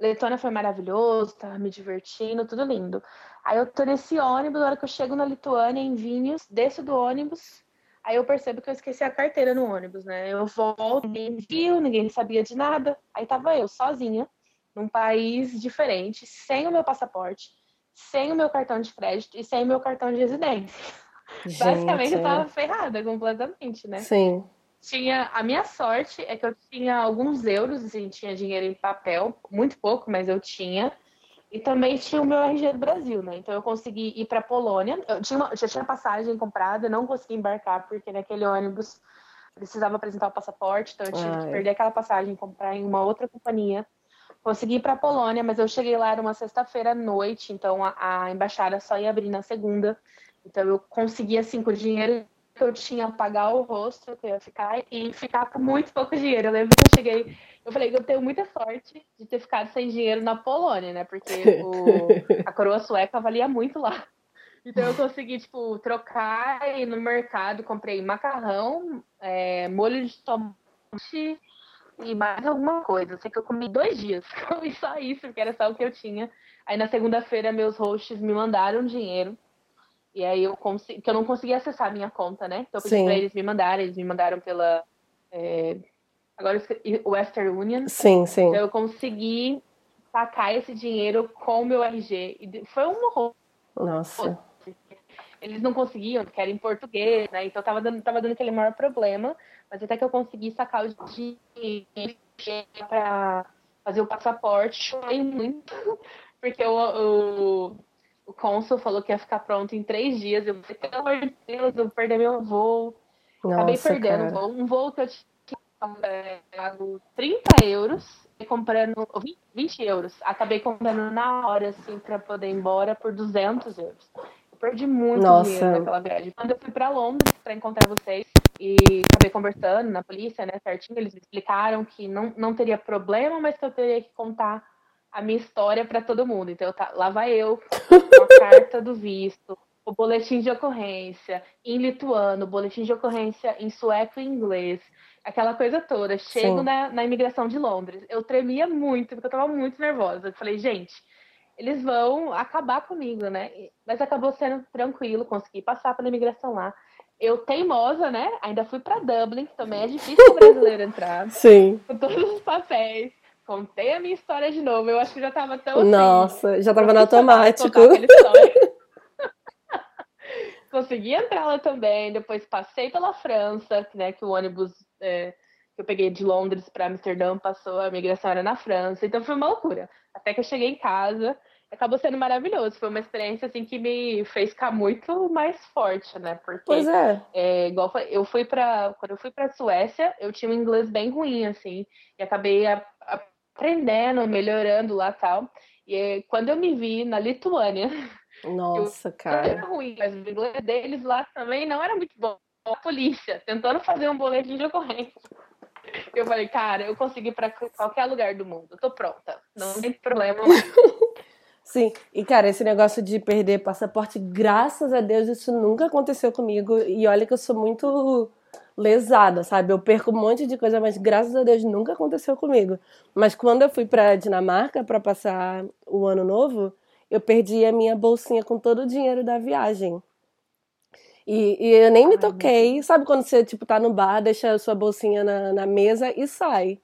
Letônia foi maravilhoso, tava me divertindo, tudo lindo. Aí eu tô nesse ônibus, na hora que eu chego na Lituânia, em Vilnius, desço do ônibus, Aí eu percebo que eu esqueci a carteira no ônibus, né? Eu volto, ninguém viu, ninguém sabia de nada. Aí tava eu, sozinha, num país diferente, sem o meu passaporte, sem o meu cartão de crédito e sem o meu cartão de residência. [laughs] Basicamente Gente, eu tava ferrada completamente, né? Sim. Tinha, a minha sorte é que eu tinha alguns euros, assim, tinha dinheiro em papel, muito pouco, mas eu tinha. E também tinha o meu RG do Brasil, né? Então eu consegui ir para Polônia. Eu tinha uma, já tinha passagem comprada, não consegui embarcar porque naquele ônibus precisava apresentar o passaporte, então eu tive Ai. que perder aquela passagem, comprar em uma outra companhia. Consegui ir para Polônia, mas eu cheguei lá era uma sexta-feira à noite, então a, a embaixada só ia abrir na segunda. Então eu consegui assim com o dinheiro que eu tinha pagar o rosto que eu ia ficar e ficar com muito pouco dinheiro. Eu lembro que eu cheguei, eu falei que eu tenho muita sorte de ter ficado sem dinheiro na Polônia, né? Porque o, [laughs] a coroa sueca valia muito lá. Então eu consegui, tipo, trocar e ir no mercado comprei macarrão, é, molho de tomate e mais alguma coisa. Eu sei que eu comi dois dias, [laughs] comi só isso, porque era só o que eu tinha. Aí na segunda-feira meus hosts me mandaram dinheiro. E aí eu consegui, que eu não conseguia acessar a minha conta, né? Então eu pedi Sim. pra eles me mandarem, eles me mandaram pela é, agora eu esque- Western Union. Sim, sim. Então eu consegui sacar esse dinheiro com o meu RG. E foi um horror. Nossa. Eles não conseguiam, porque era em português, né? Então tava dando, tava dando aquele maior problema. Mas até que eu consegui sacar o dinheiro para fazer o passaporte, chorei muito, [laughs] porque o, o, o cônsul falou que ia ficar pronto em três dias. Eu falei, pelo amor de Deus, eu vou perder meu voo. Acabei Nossa, perdendo um voo. Um voo que eu tinha pago 30 euros e comprando 20, 20 euros. Acabei comprando na hora, assim, pra poder ir embora por 200 euros. Eu perdi muito Nossa. dinheiro naquela viagem. Quando eu fui pra Londres pra encontrar vocês e acabei conversando na polícia, né, certinho, eles me explicaram que não, não teria problema, mas que eu teria que contar a minha história pra todo mundo. Então, tá- lá vai eu com a carta do visto, o boletim de ocorrência em lituano, boletim de ocorrência em sueco e inglês, aquela coisa toda. Chego na, na imigração de Londres. Eu tremia muito, porque eu tava muito nervosa. Eu falei, gente, eles vão acabar comigo, né? Mas acabou sendo tranquilo, consegui passar pela imigração lá. Eu, teimosa, né? Ainda fui pra Dublin, que também é difícil o brasileiro entrar, [laughs] Sim. com todos os papéis. Contei a minha história de novo. Eu acho que já tava tão assim, Nossa, já tava no automático. [laughs] Consegui entrar lá também, depois passei pela França, né, que o ônibus é, que eu peguei de Londres para Amsterdã passou, a migração era na França, então foi uma loucura. Até que eu cheguei em casa, acabou sendo maravilhoso, foi uma experiência assim que me fez ficar muito mais forte, né, porque Pois é. é, igual eu fui para quando eu fui para Suécia, eu tinha um inglês bem ruim assim, e acabei a- aprendendo, melhorando lá tal. E quando eu me vi na Lituânia, Nossa, não cara. era ruim, mas o inglês deles lá também não era muito bom. A polícia tentando fazer um boletim de ocorrência. Eu falei, cara, eu consegui ir para qualquer lugar do mundo. Eu tô pronta. Não tem problema. [laughs] Sim, e cara, esse negócio de perder passaporte, graças a Deus, isso nunca aconteceu comigo. E olha que eu sou muito lesada, sabe? Eu perco um monte de coisa, mas graças a Deus nunca aconteceu comigo. Mas quando eu fui pra Dinamarca pra passar o ano novo, eu perdi a minha bolsinha com todo o dinheiro da viagem. E, e eu nem me toquei. Sabe quando você, tipo, tá no bar, deixa a sua bolsinha na, na mesa e sai?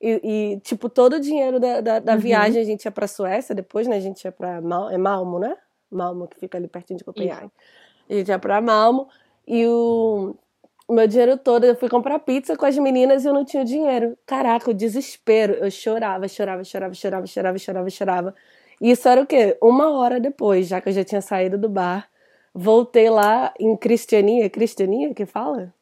E, e, tipo, todo o dinheiro da, da, da Uhum. viagem a gente ia pra Suécia, depois, né? A gente ia pra Mal, é Malmo, né? Malmo, que fica ali pertinho de Copenhague. A gente ia pra Malmo. E o meu dinheiro todo, eu fui comprar pizza com as meninas e eu não tinha dinheiro. Caraca, o desespero. Eu chorava, chorava, chorava, chorava, chorava, chorava, chorava. E isso era o quê? Uma hora depois, já que eu já tinha saído do bar. Voltei lá em Cristiania. Cristiania que fala?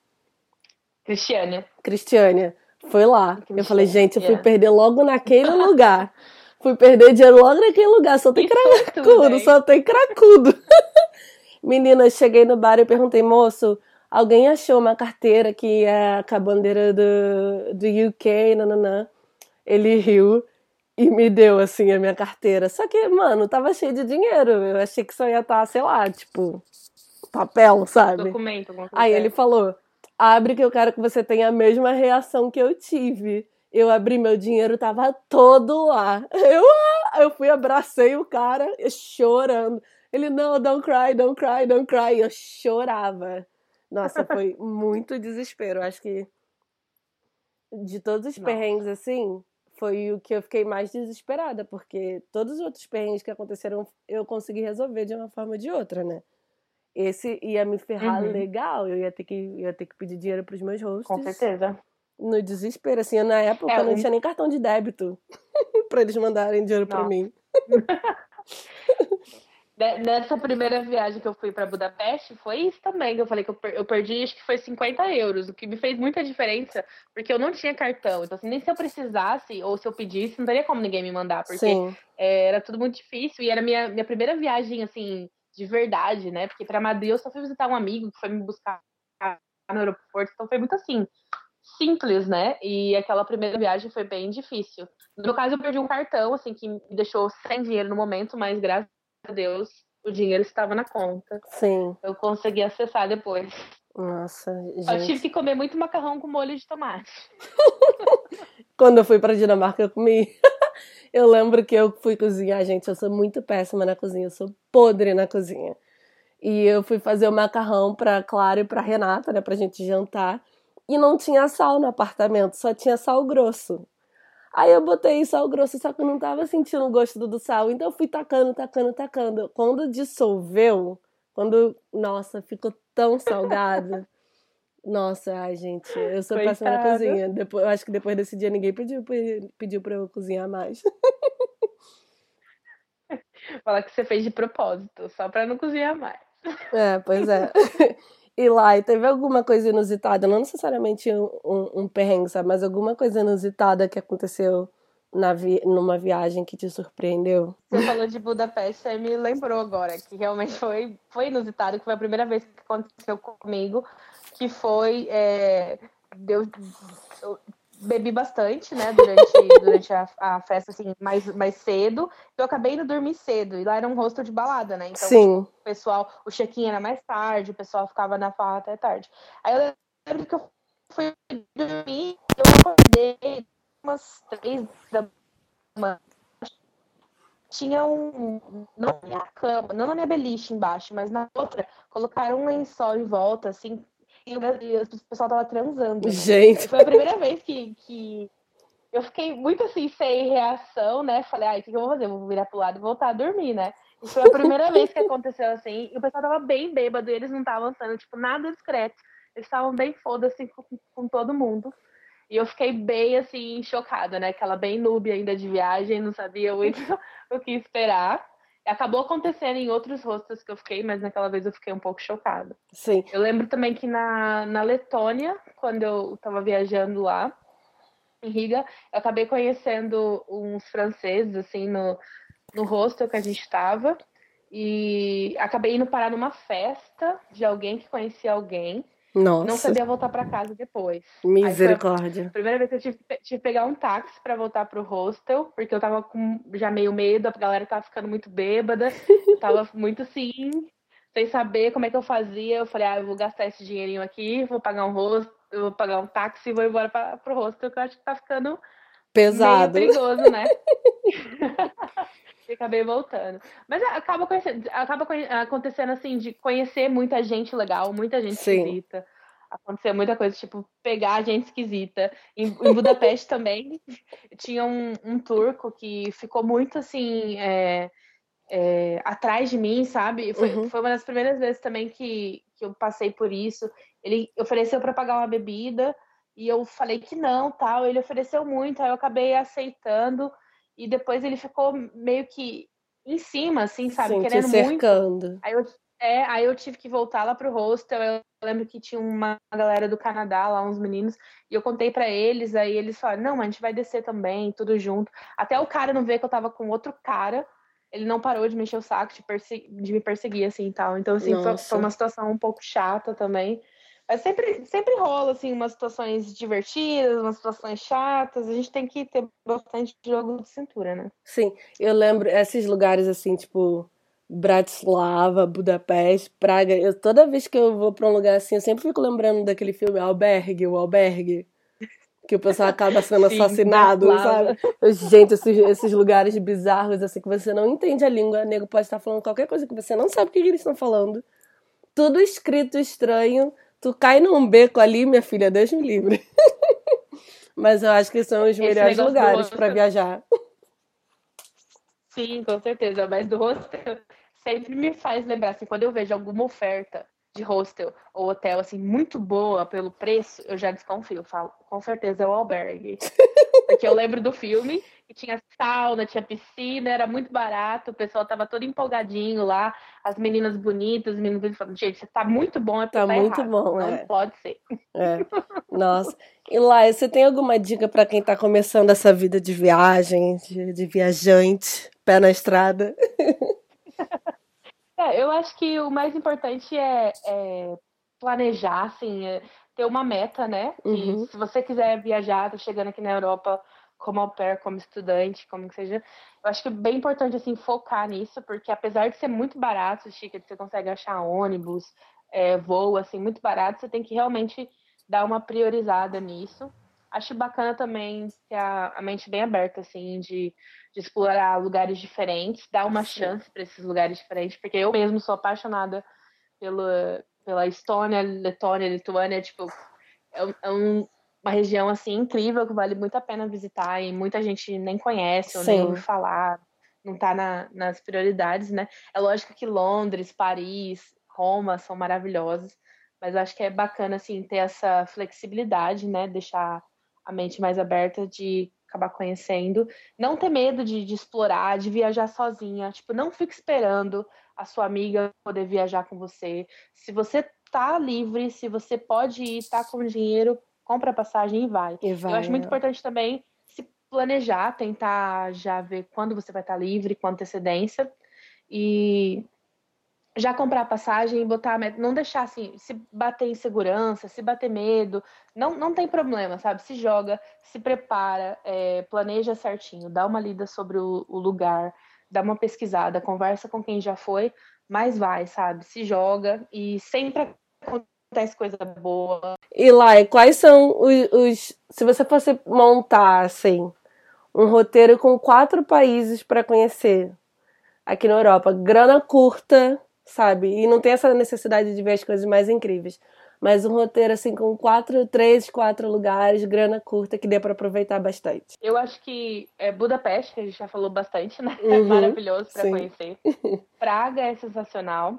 Cristiania. Cristiania. Foi lá. Eu falei, gente, eu fui perder logo naquele lugar. [laughs] Fui perder dinheiro logo naquele lugar. Só tem cracudo, só tem cracudo. [laughs] Menina, cheguei no bar e perguntei, moço, alguém achou uma carteira que é com a bandeira do, do UK, nananã. Ele riu e me deu, assim, a minha carteira. Só que, mano, tava cheio de dinheiro. Eu achei que só ia estar, tá, sei lá, tipo, papel, sabe? Documento, Aí ele falou, abre que eu quero que você tenha a mesma reação que eu tive. Eu abri meu dinheiro, tava todo lá. [laughs] Eu, ah, eu fui, abracei o cara, chorando. Ele, não, don't cry, don't cry, don't cry. Eu chorava. Nossa, foi muito desespero. Acho que de todos os Nossa. perrengues, assim, foi o que eu fiquei mais desesperada, porque todos os outros perrengues que aconteceram eu consegui resolver de uma forma ou de outra, né? Esse ia me ferrar uhum. legal, eu ia ter que, ia ter que pedir dinheiro pros meus hosts. Com certeza. No desespero, assim, na época é, eu não tinha nem cartão de débito [laughs] para eles mandarem dinheiro para mim. [laughs] Nessa primeira viagem que eu fui para Budapeste, foi isso também. Eu falei que eu perdi, acho que foi 50 euros, o que me fez muita diferença, porque eu não tinha cartão. Então, assim, nem se eu precisasse ou se eu pedisse, não teria como ninguém me mandar, porque é, era tudo muito difícil e era minha, minha primeira viagem, assim, de verdade, né? Porque para Madrid eu só fui visitar um amigo que foi me buscar no aeroporto, então foi muito assim, simples, né? E aquela primeira viagem foi bem difícil. No meu caso, eu perdi um cartão, assim, que me deixou sem dinheiro no momento, mas graças Deus, o dinheiro estava na conta. Sim. Eu consegui acessar depois. Nossa, gente. Eu tive que comer muito macarrão com molho de tomate. [laughs] Quando eu fui para Dinamarca, eu comi. [laughs] eu lembro que eu fui cozinhar, gente. Eu sou muito péssima na cozinha, eu sou podre na cozinha. E eu fui fazer o macarrão para Clara e para Renata, né, pra gente jantar. E não tinha sal no apartamento, só tinha sal grosso. Aí eu botei sal grosso, só que eu não tava sentindo o gosto do sal. Então eu fui tacando, tacando, tacando. Quando dissolveu, quando. Nossa, ficou tão salgado. [laughs] Nossa, ai, gente, eu sou péssima na cozinha. Depois, eu acho que depois desse dia ninguém pediu, pediu pra eu cozinhar mais. [laughs] Fala que você fez de propósito, só pra não cozinhar mais. É, pois é. [laughs] E lá, e teve alguma coisa inusitada, não necessariamente um, um, um perrengue, sabe? Mas alguma coisa inusitada que aconteceu na vi numa viagem que te surpreendeu? Você falou de Budapeste, você me lembrou agora que realmente foi, foi inusitado, que foi a primeira vez que aconteceu comigo, que foi. É, bebi bastante, né, durante, [laughs] durante a, a, festa, assim, mais, mais cedo. Eu acabei indo dormir cedo. E lá era um rosto de balada, né? Então, Sim. o pessoal, o check-in era mais tarde, o pessoal ficava na farra até tarde. Aí eu lembro que eu fui dormir, eu acordei umas três da manhã. Tinha um. Não na minha cama, não na minha beliche embaixo, mas na outra, colocaram um lençol em volta, assim, e o pessoal tava transando. Né? Gente. Foi a primeira vez que, que eu fiquei muito assim, sem reação, né? Falei, ai, o que, que eu vou fazer? vou virar pro lado e voltar a dormir, né? E foi a primeira vez que aconteceu assim. E o pessoal tava bem bêbado e eles não estavam sendo, tipo, nada discreto. Eles estavam bem foda-se com, com todo mundo. E eu fiquei bem, assim, chocada, né? Aquela bem noob ainda de viagem, não sabia muito [laughs] o que esperar. Acabou acontecendo em outros rostos que eu fiquei, mas naquela vez eu fiquei um pouco chocada. Sim. Eu lembro também que na, na Letônia, quando eu estava viajando lá, em Riga, eu acabei conhecendo uns franceses, assim, no, no hostel que a gente estava. E acabei indo parar numa festa de alguém que conhecia alguém. Nossa. Não sabia voltar para casa depois. Misericórdia. Primeira vez que eu tive, tive que pegar um táxi para voltar pro hostel, porque eu tava com já meio medo, a galera tava ficando muito bêbada, [laughs] eu tava muito assim, sem saber como é que eu fazia. Eu falei, ah, eu vou gastar esse dinheirinho aqui, vou pagar um hostel, vou pagar um táxi e vou embora para pro hostel, que eu acho que tá ficando pesado. Meio perigoso, né? [laughs] e acabei voltando. Mas acaba, acaba acontecendo assim, de conhecer muita gente legal, muita gente Sim. esquisita. Aconteceu muita coisa, tipo, pegar gente esquisita. Em, em Budapeste [laughs] também tinha um, um, turco que ficou muito assim. É, é, atrás de mim, sabe? Foi, uhum. foi uma das primeiras vezes também que, que eu passei por isso. Ele ofereceu para pagar uma bebida e eu falei que não, tal. Ele ofereceu muito, aí eu acabei aceitando e depois ele ficou meio que em cima, assim, sabe? Sim, Querendo cercando. muito. Aí eu, é, aí eu tive que voltar lá pro hostel. Eu lembro que tinha uma galera do Canadá lá, uns meninos, e eu contei para eles, aí eles falaram, não, mas a gente vai descer também, tudo junto. Até o cara não ver que eu tava com outro cara, ele não parou de mexer o saco, de, de me perseguir, assim, tal. Então, assim, foi, foi, uma situação um pouco chata também. Mas sempre, sempre rola, assim, umas situações divertidas, umas situações chatas. A gente tem que ter bastante jogo de cintura, né? Sim, eu lembro esses lugares, assim, tipo Bratislava, Budapeste, Praga. Eu, toda vez que eu vou para um lugar assim, eu sempre fico lembrando daquele filme Albergue, o Albergue. Que o pessoal acaba sendo Sim, assassinado, sabe? Gente, esses, esses, lugares bizarros, assim, que você não entende a língua, o nego pode estar falando qualquer coisa que você não sabe o que eles estão falando. Tudo escrito estranho. Tu cai num beco ali, minha filha, Deus me livre. [laughs] Mas eu acho que são os melhores lugares para viajar. Sim, com certeza. Mas do hostel sempre me faz lembrar, assim, quando eu vejo alguma oferta de hostel ou hotel, assim, muito boa pelo preço, eu já desconfio. Falo, com certeza é o albergue. [laughs] Porque eu lembro do filme e tinha sauna, tinha piscina, era muito barato, o pessoal tava todo empolgadinho lá, as meninas bonitas, os meninos falando, gente, você tá muito bom, é Tá, tá muito errado. bom, Não é. pode ser. É. Nossa. E lá, você tem alguma dica para quem tá começando essa vida de viagem, de, de viajante, pé na estrada? [laughs] É, eu acho que o mais importante é, é planejar, assim, é ter uma meta, né? Uhum. se você quiser viajar, tá chegando aqui na Europa como au pair, como estudante, como que seja, eu acho que é bem importante, assim, focar nisso, porque apesar de ser muito barato, Chica, você consegue achar ônibus, é, voo, assim, muito barato, você tem que realmente dar uma priorizada nisso. Acho bacana também ter a, a mente bem aberta, assim, de de explorar lugares diferentes, dar uma Sim. chance para esses lugares diferentes, porque eu mesmo sou apaixonada pela, pela Estônia, Letônia, Lituânia, tipo, é, é um, uma região assim incrível que vale muito a pena visitar e muita gente nem conhece ou Sim. nem ouve falar, não está na, nas prioridades, né? É lógico que Londres, Paris, Roma são maravilhosos, mas acho que é bacana assim ter essa flexibilidade, né? Deixar a mente mais aberta de acabar conhecendo. Não ter medo de, de, explorar, de viajar sozinha. Tipo, não fique esperando a sua amiga poder viajar com você. Se você tá livre, se você pode ir, tá com dinheiro, compra a passagem e vai. E vai Eu acho muito é. importante também se planejar, tentar já ver quando você vai estar tá livre, com antecedência. E já comprar passagem e botar não deixar assim, se bater insegurança, se bater medo, não, não tem problema, sabe? Se joga, se prepara, é, planeja certinho, dá uma lida sobre o, o, lugar, dá uma pesquisada, conversa com quem já foi, mas vai, sabe? Se joga e sempre acontece coisa boa. E lá, quais são os, os se você fosse montar assim um roteiro com quatro países para conhecer aqui na Europa, grana curta sabe? E não tem essa necessidade de ver as coisas mais incríveis. Mas um roteiro assim com quatro, três, quatro lugares, grana curta que dê para aproveitar bastante. Eu acho que é Budapeste, a gente já falou bastante, né? [laughs] Uhum, Maravilhoso para conhecer. [laughs] Praga é sensacional.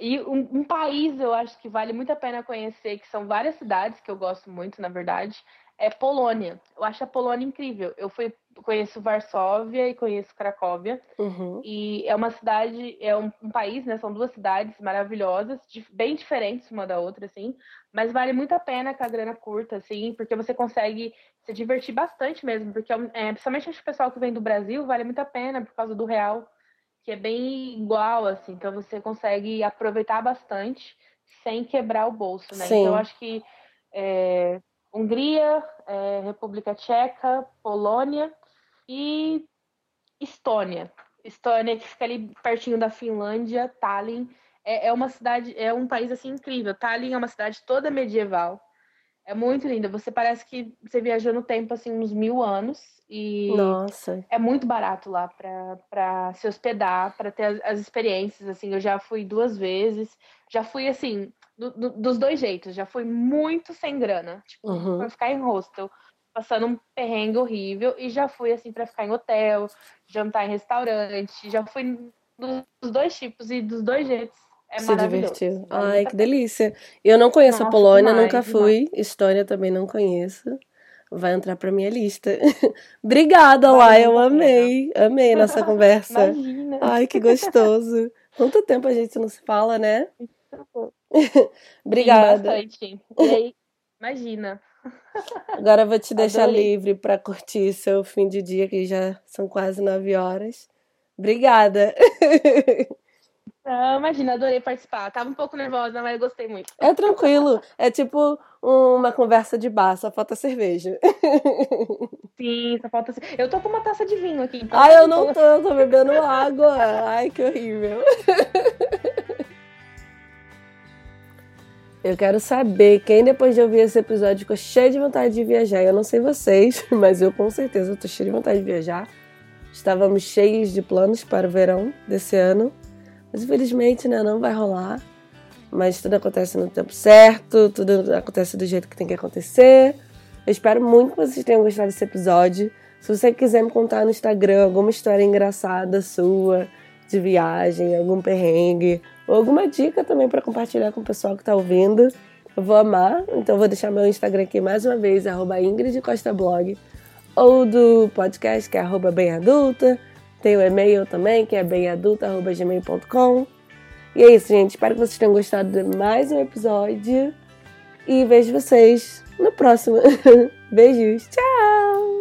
E um, um, país eu acho que vale muito a pena conhecer, que são várias cidades que eu gosto muito, na verdade, é Polônia. Eu acho a Polônia incrível. Eu fui conheço Varsóvia e conheço Cracóvia. Uhum. E é uma cidade, é um, um, país, né? São duas cidades maravilhosas, bem diferentes uma da outra, assim. Mas vale muito a pena com a grana curta, assim, porque você consegue se divertir bastante mesmo. Porque, é, é principalmente o pessoal que vem do Brasil, vale muito a pena por causa do real, que é bem igual, assim. Então você consegue aproveitar bastante sem quebrar o bolso, né? Sim. Então eu acho que. É, Hungria, é, República Tcheca, Polônia e Estônia. Estônia, que fica ali pertinho da Finlândia, Tallinn. É, é uma cidade, é um país assim incrível. Tallinn é uma cidade toda medieval. É muito linda. Você parece que você viajou no tempo assim uns mil anos e Nossa. é muito barato lá para se hospedar, para ter as, as, experiências. Assim, eu já fui duas vezes. Já fui assim do, do, dos dois jeitos. Já fui muito sem grana, tipo, uhum. pra ficar em hostel, passando um perrengue horrível, e já fui assim para ficar em hotel, jantar em restaurante, já fui dos dois tipos e dos dois jeitos. É Se divertiu. Ai, a que delícia. Eu não conheço a Nossa, Polônia, demais, nunca fui. Estônia também não conheço. Vai entrar pra minha lista. [laughs] Obrigada, Lai. Eu a amei. Amei nossa [laughs] conversa. Imagina. Ai, que gostoso. Quanto tempo a gente não se fala, né? [laughs] Sim, Obrigada. bastante. E aí, imagina. Agora vou te deixar Adorei. livre para curtir seu fim de dia, que já são quase nove horas. Obrigada. [laughs] Ah, imagina, adorei participar. Tava um pouco nervosa, mas gostei muito. É tranquilo. É tipo uma conversa de bar, só falta cerveja. [laughs] Sim, só falta. Eu tô com uma taça de vinho aqui. então Ai, eu não tô, eu tô bebendo água. Ai, que horrível. [laughs] Eu quero saber quem depois de ouvir esse episódio ficou cheio de vontade de viajar. Eu não sei vocês, [laughs] mas eu com certeza tô cheio de vontade de viajar. Estávamos cheios de planos para o verão desse ano, mas infelizmente né, não vai rolar. Mas tudo acontece no tempo certo, tudo acontece do jeito que tem que acontecer. Eu espero muito que vocês tenham gostado desse episódio. Se você quiser me contar no Instagram alguma história engraçada sua, de viagem, algum perrengue, ou alguma dica também para compartilhar com o pessoal que está ouvindo, eu vou amar. Então vou deixar meu Instagram aqui mais uma vez, arroba Ingrid Costa Blog, ou do podcast, que é arroba bem adulta. Tem o e-mail também, que é bemadulta.gmail.com. E é isso, gente. Espero que vocês tenham gostado de mais um episódio. E vejo vocês no próximo. [laughs] Beijos. Tchau!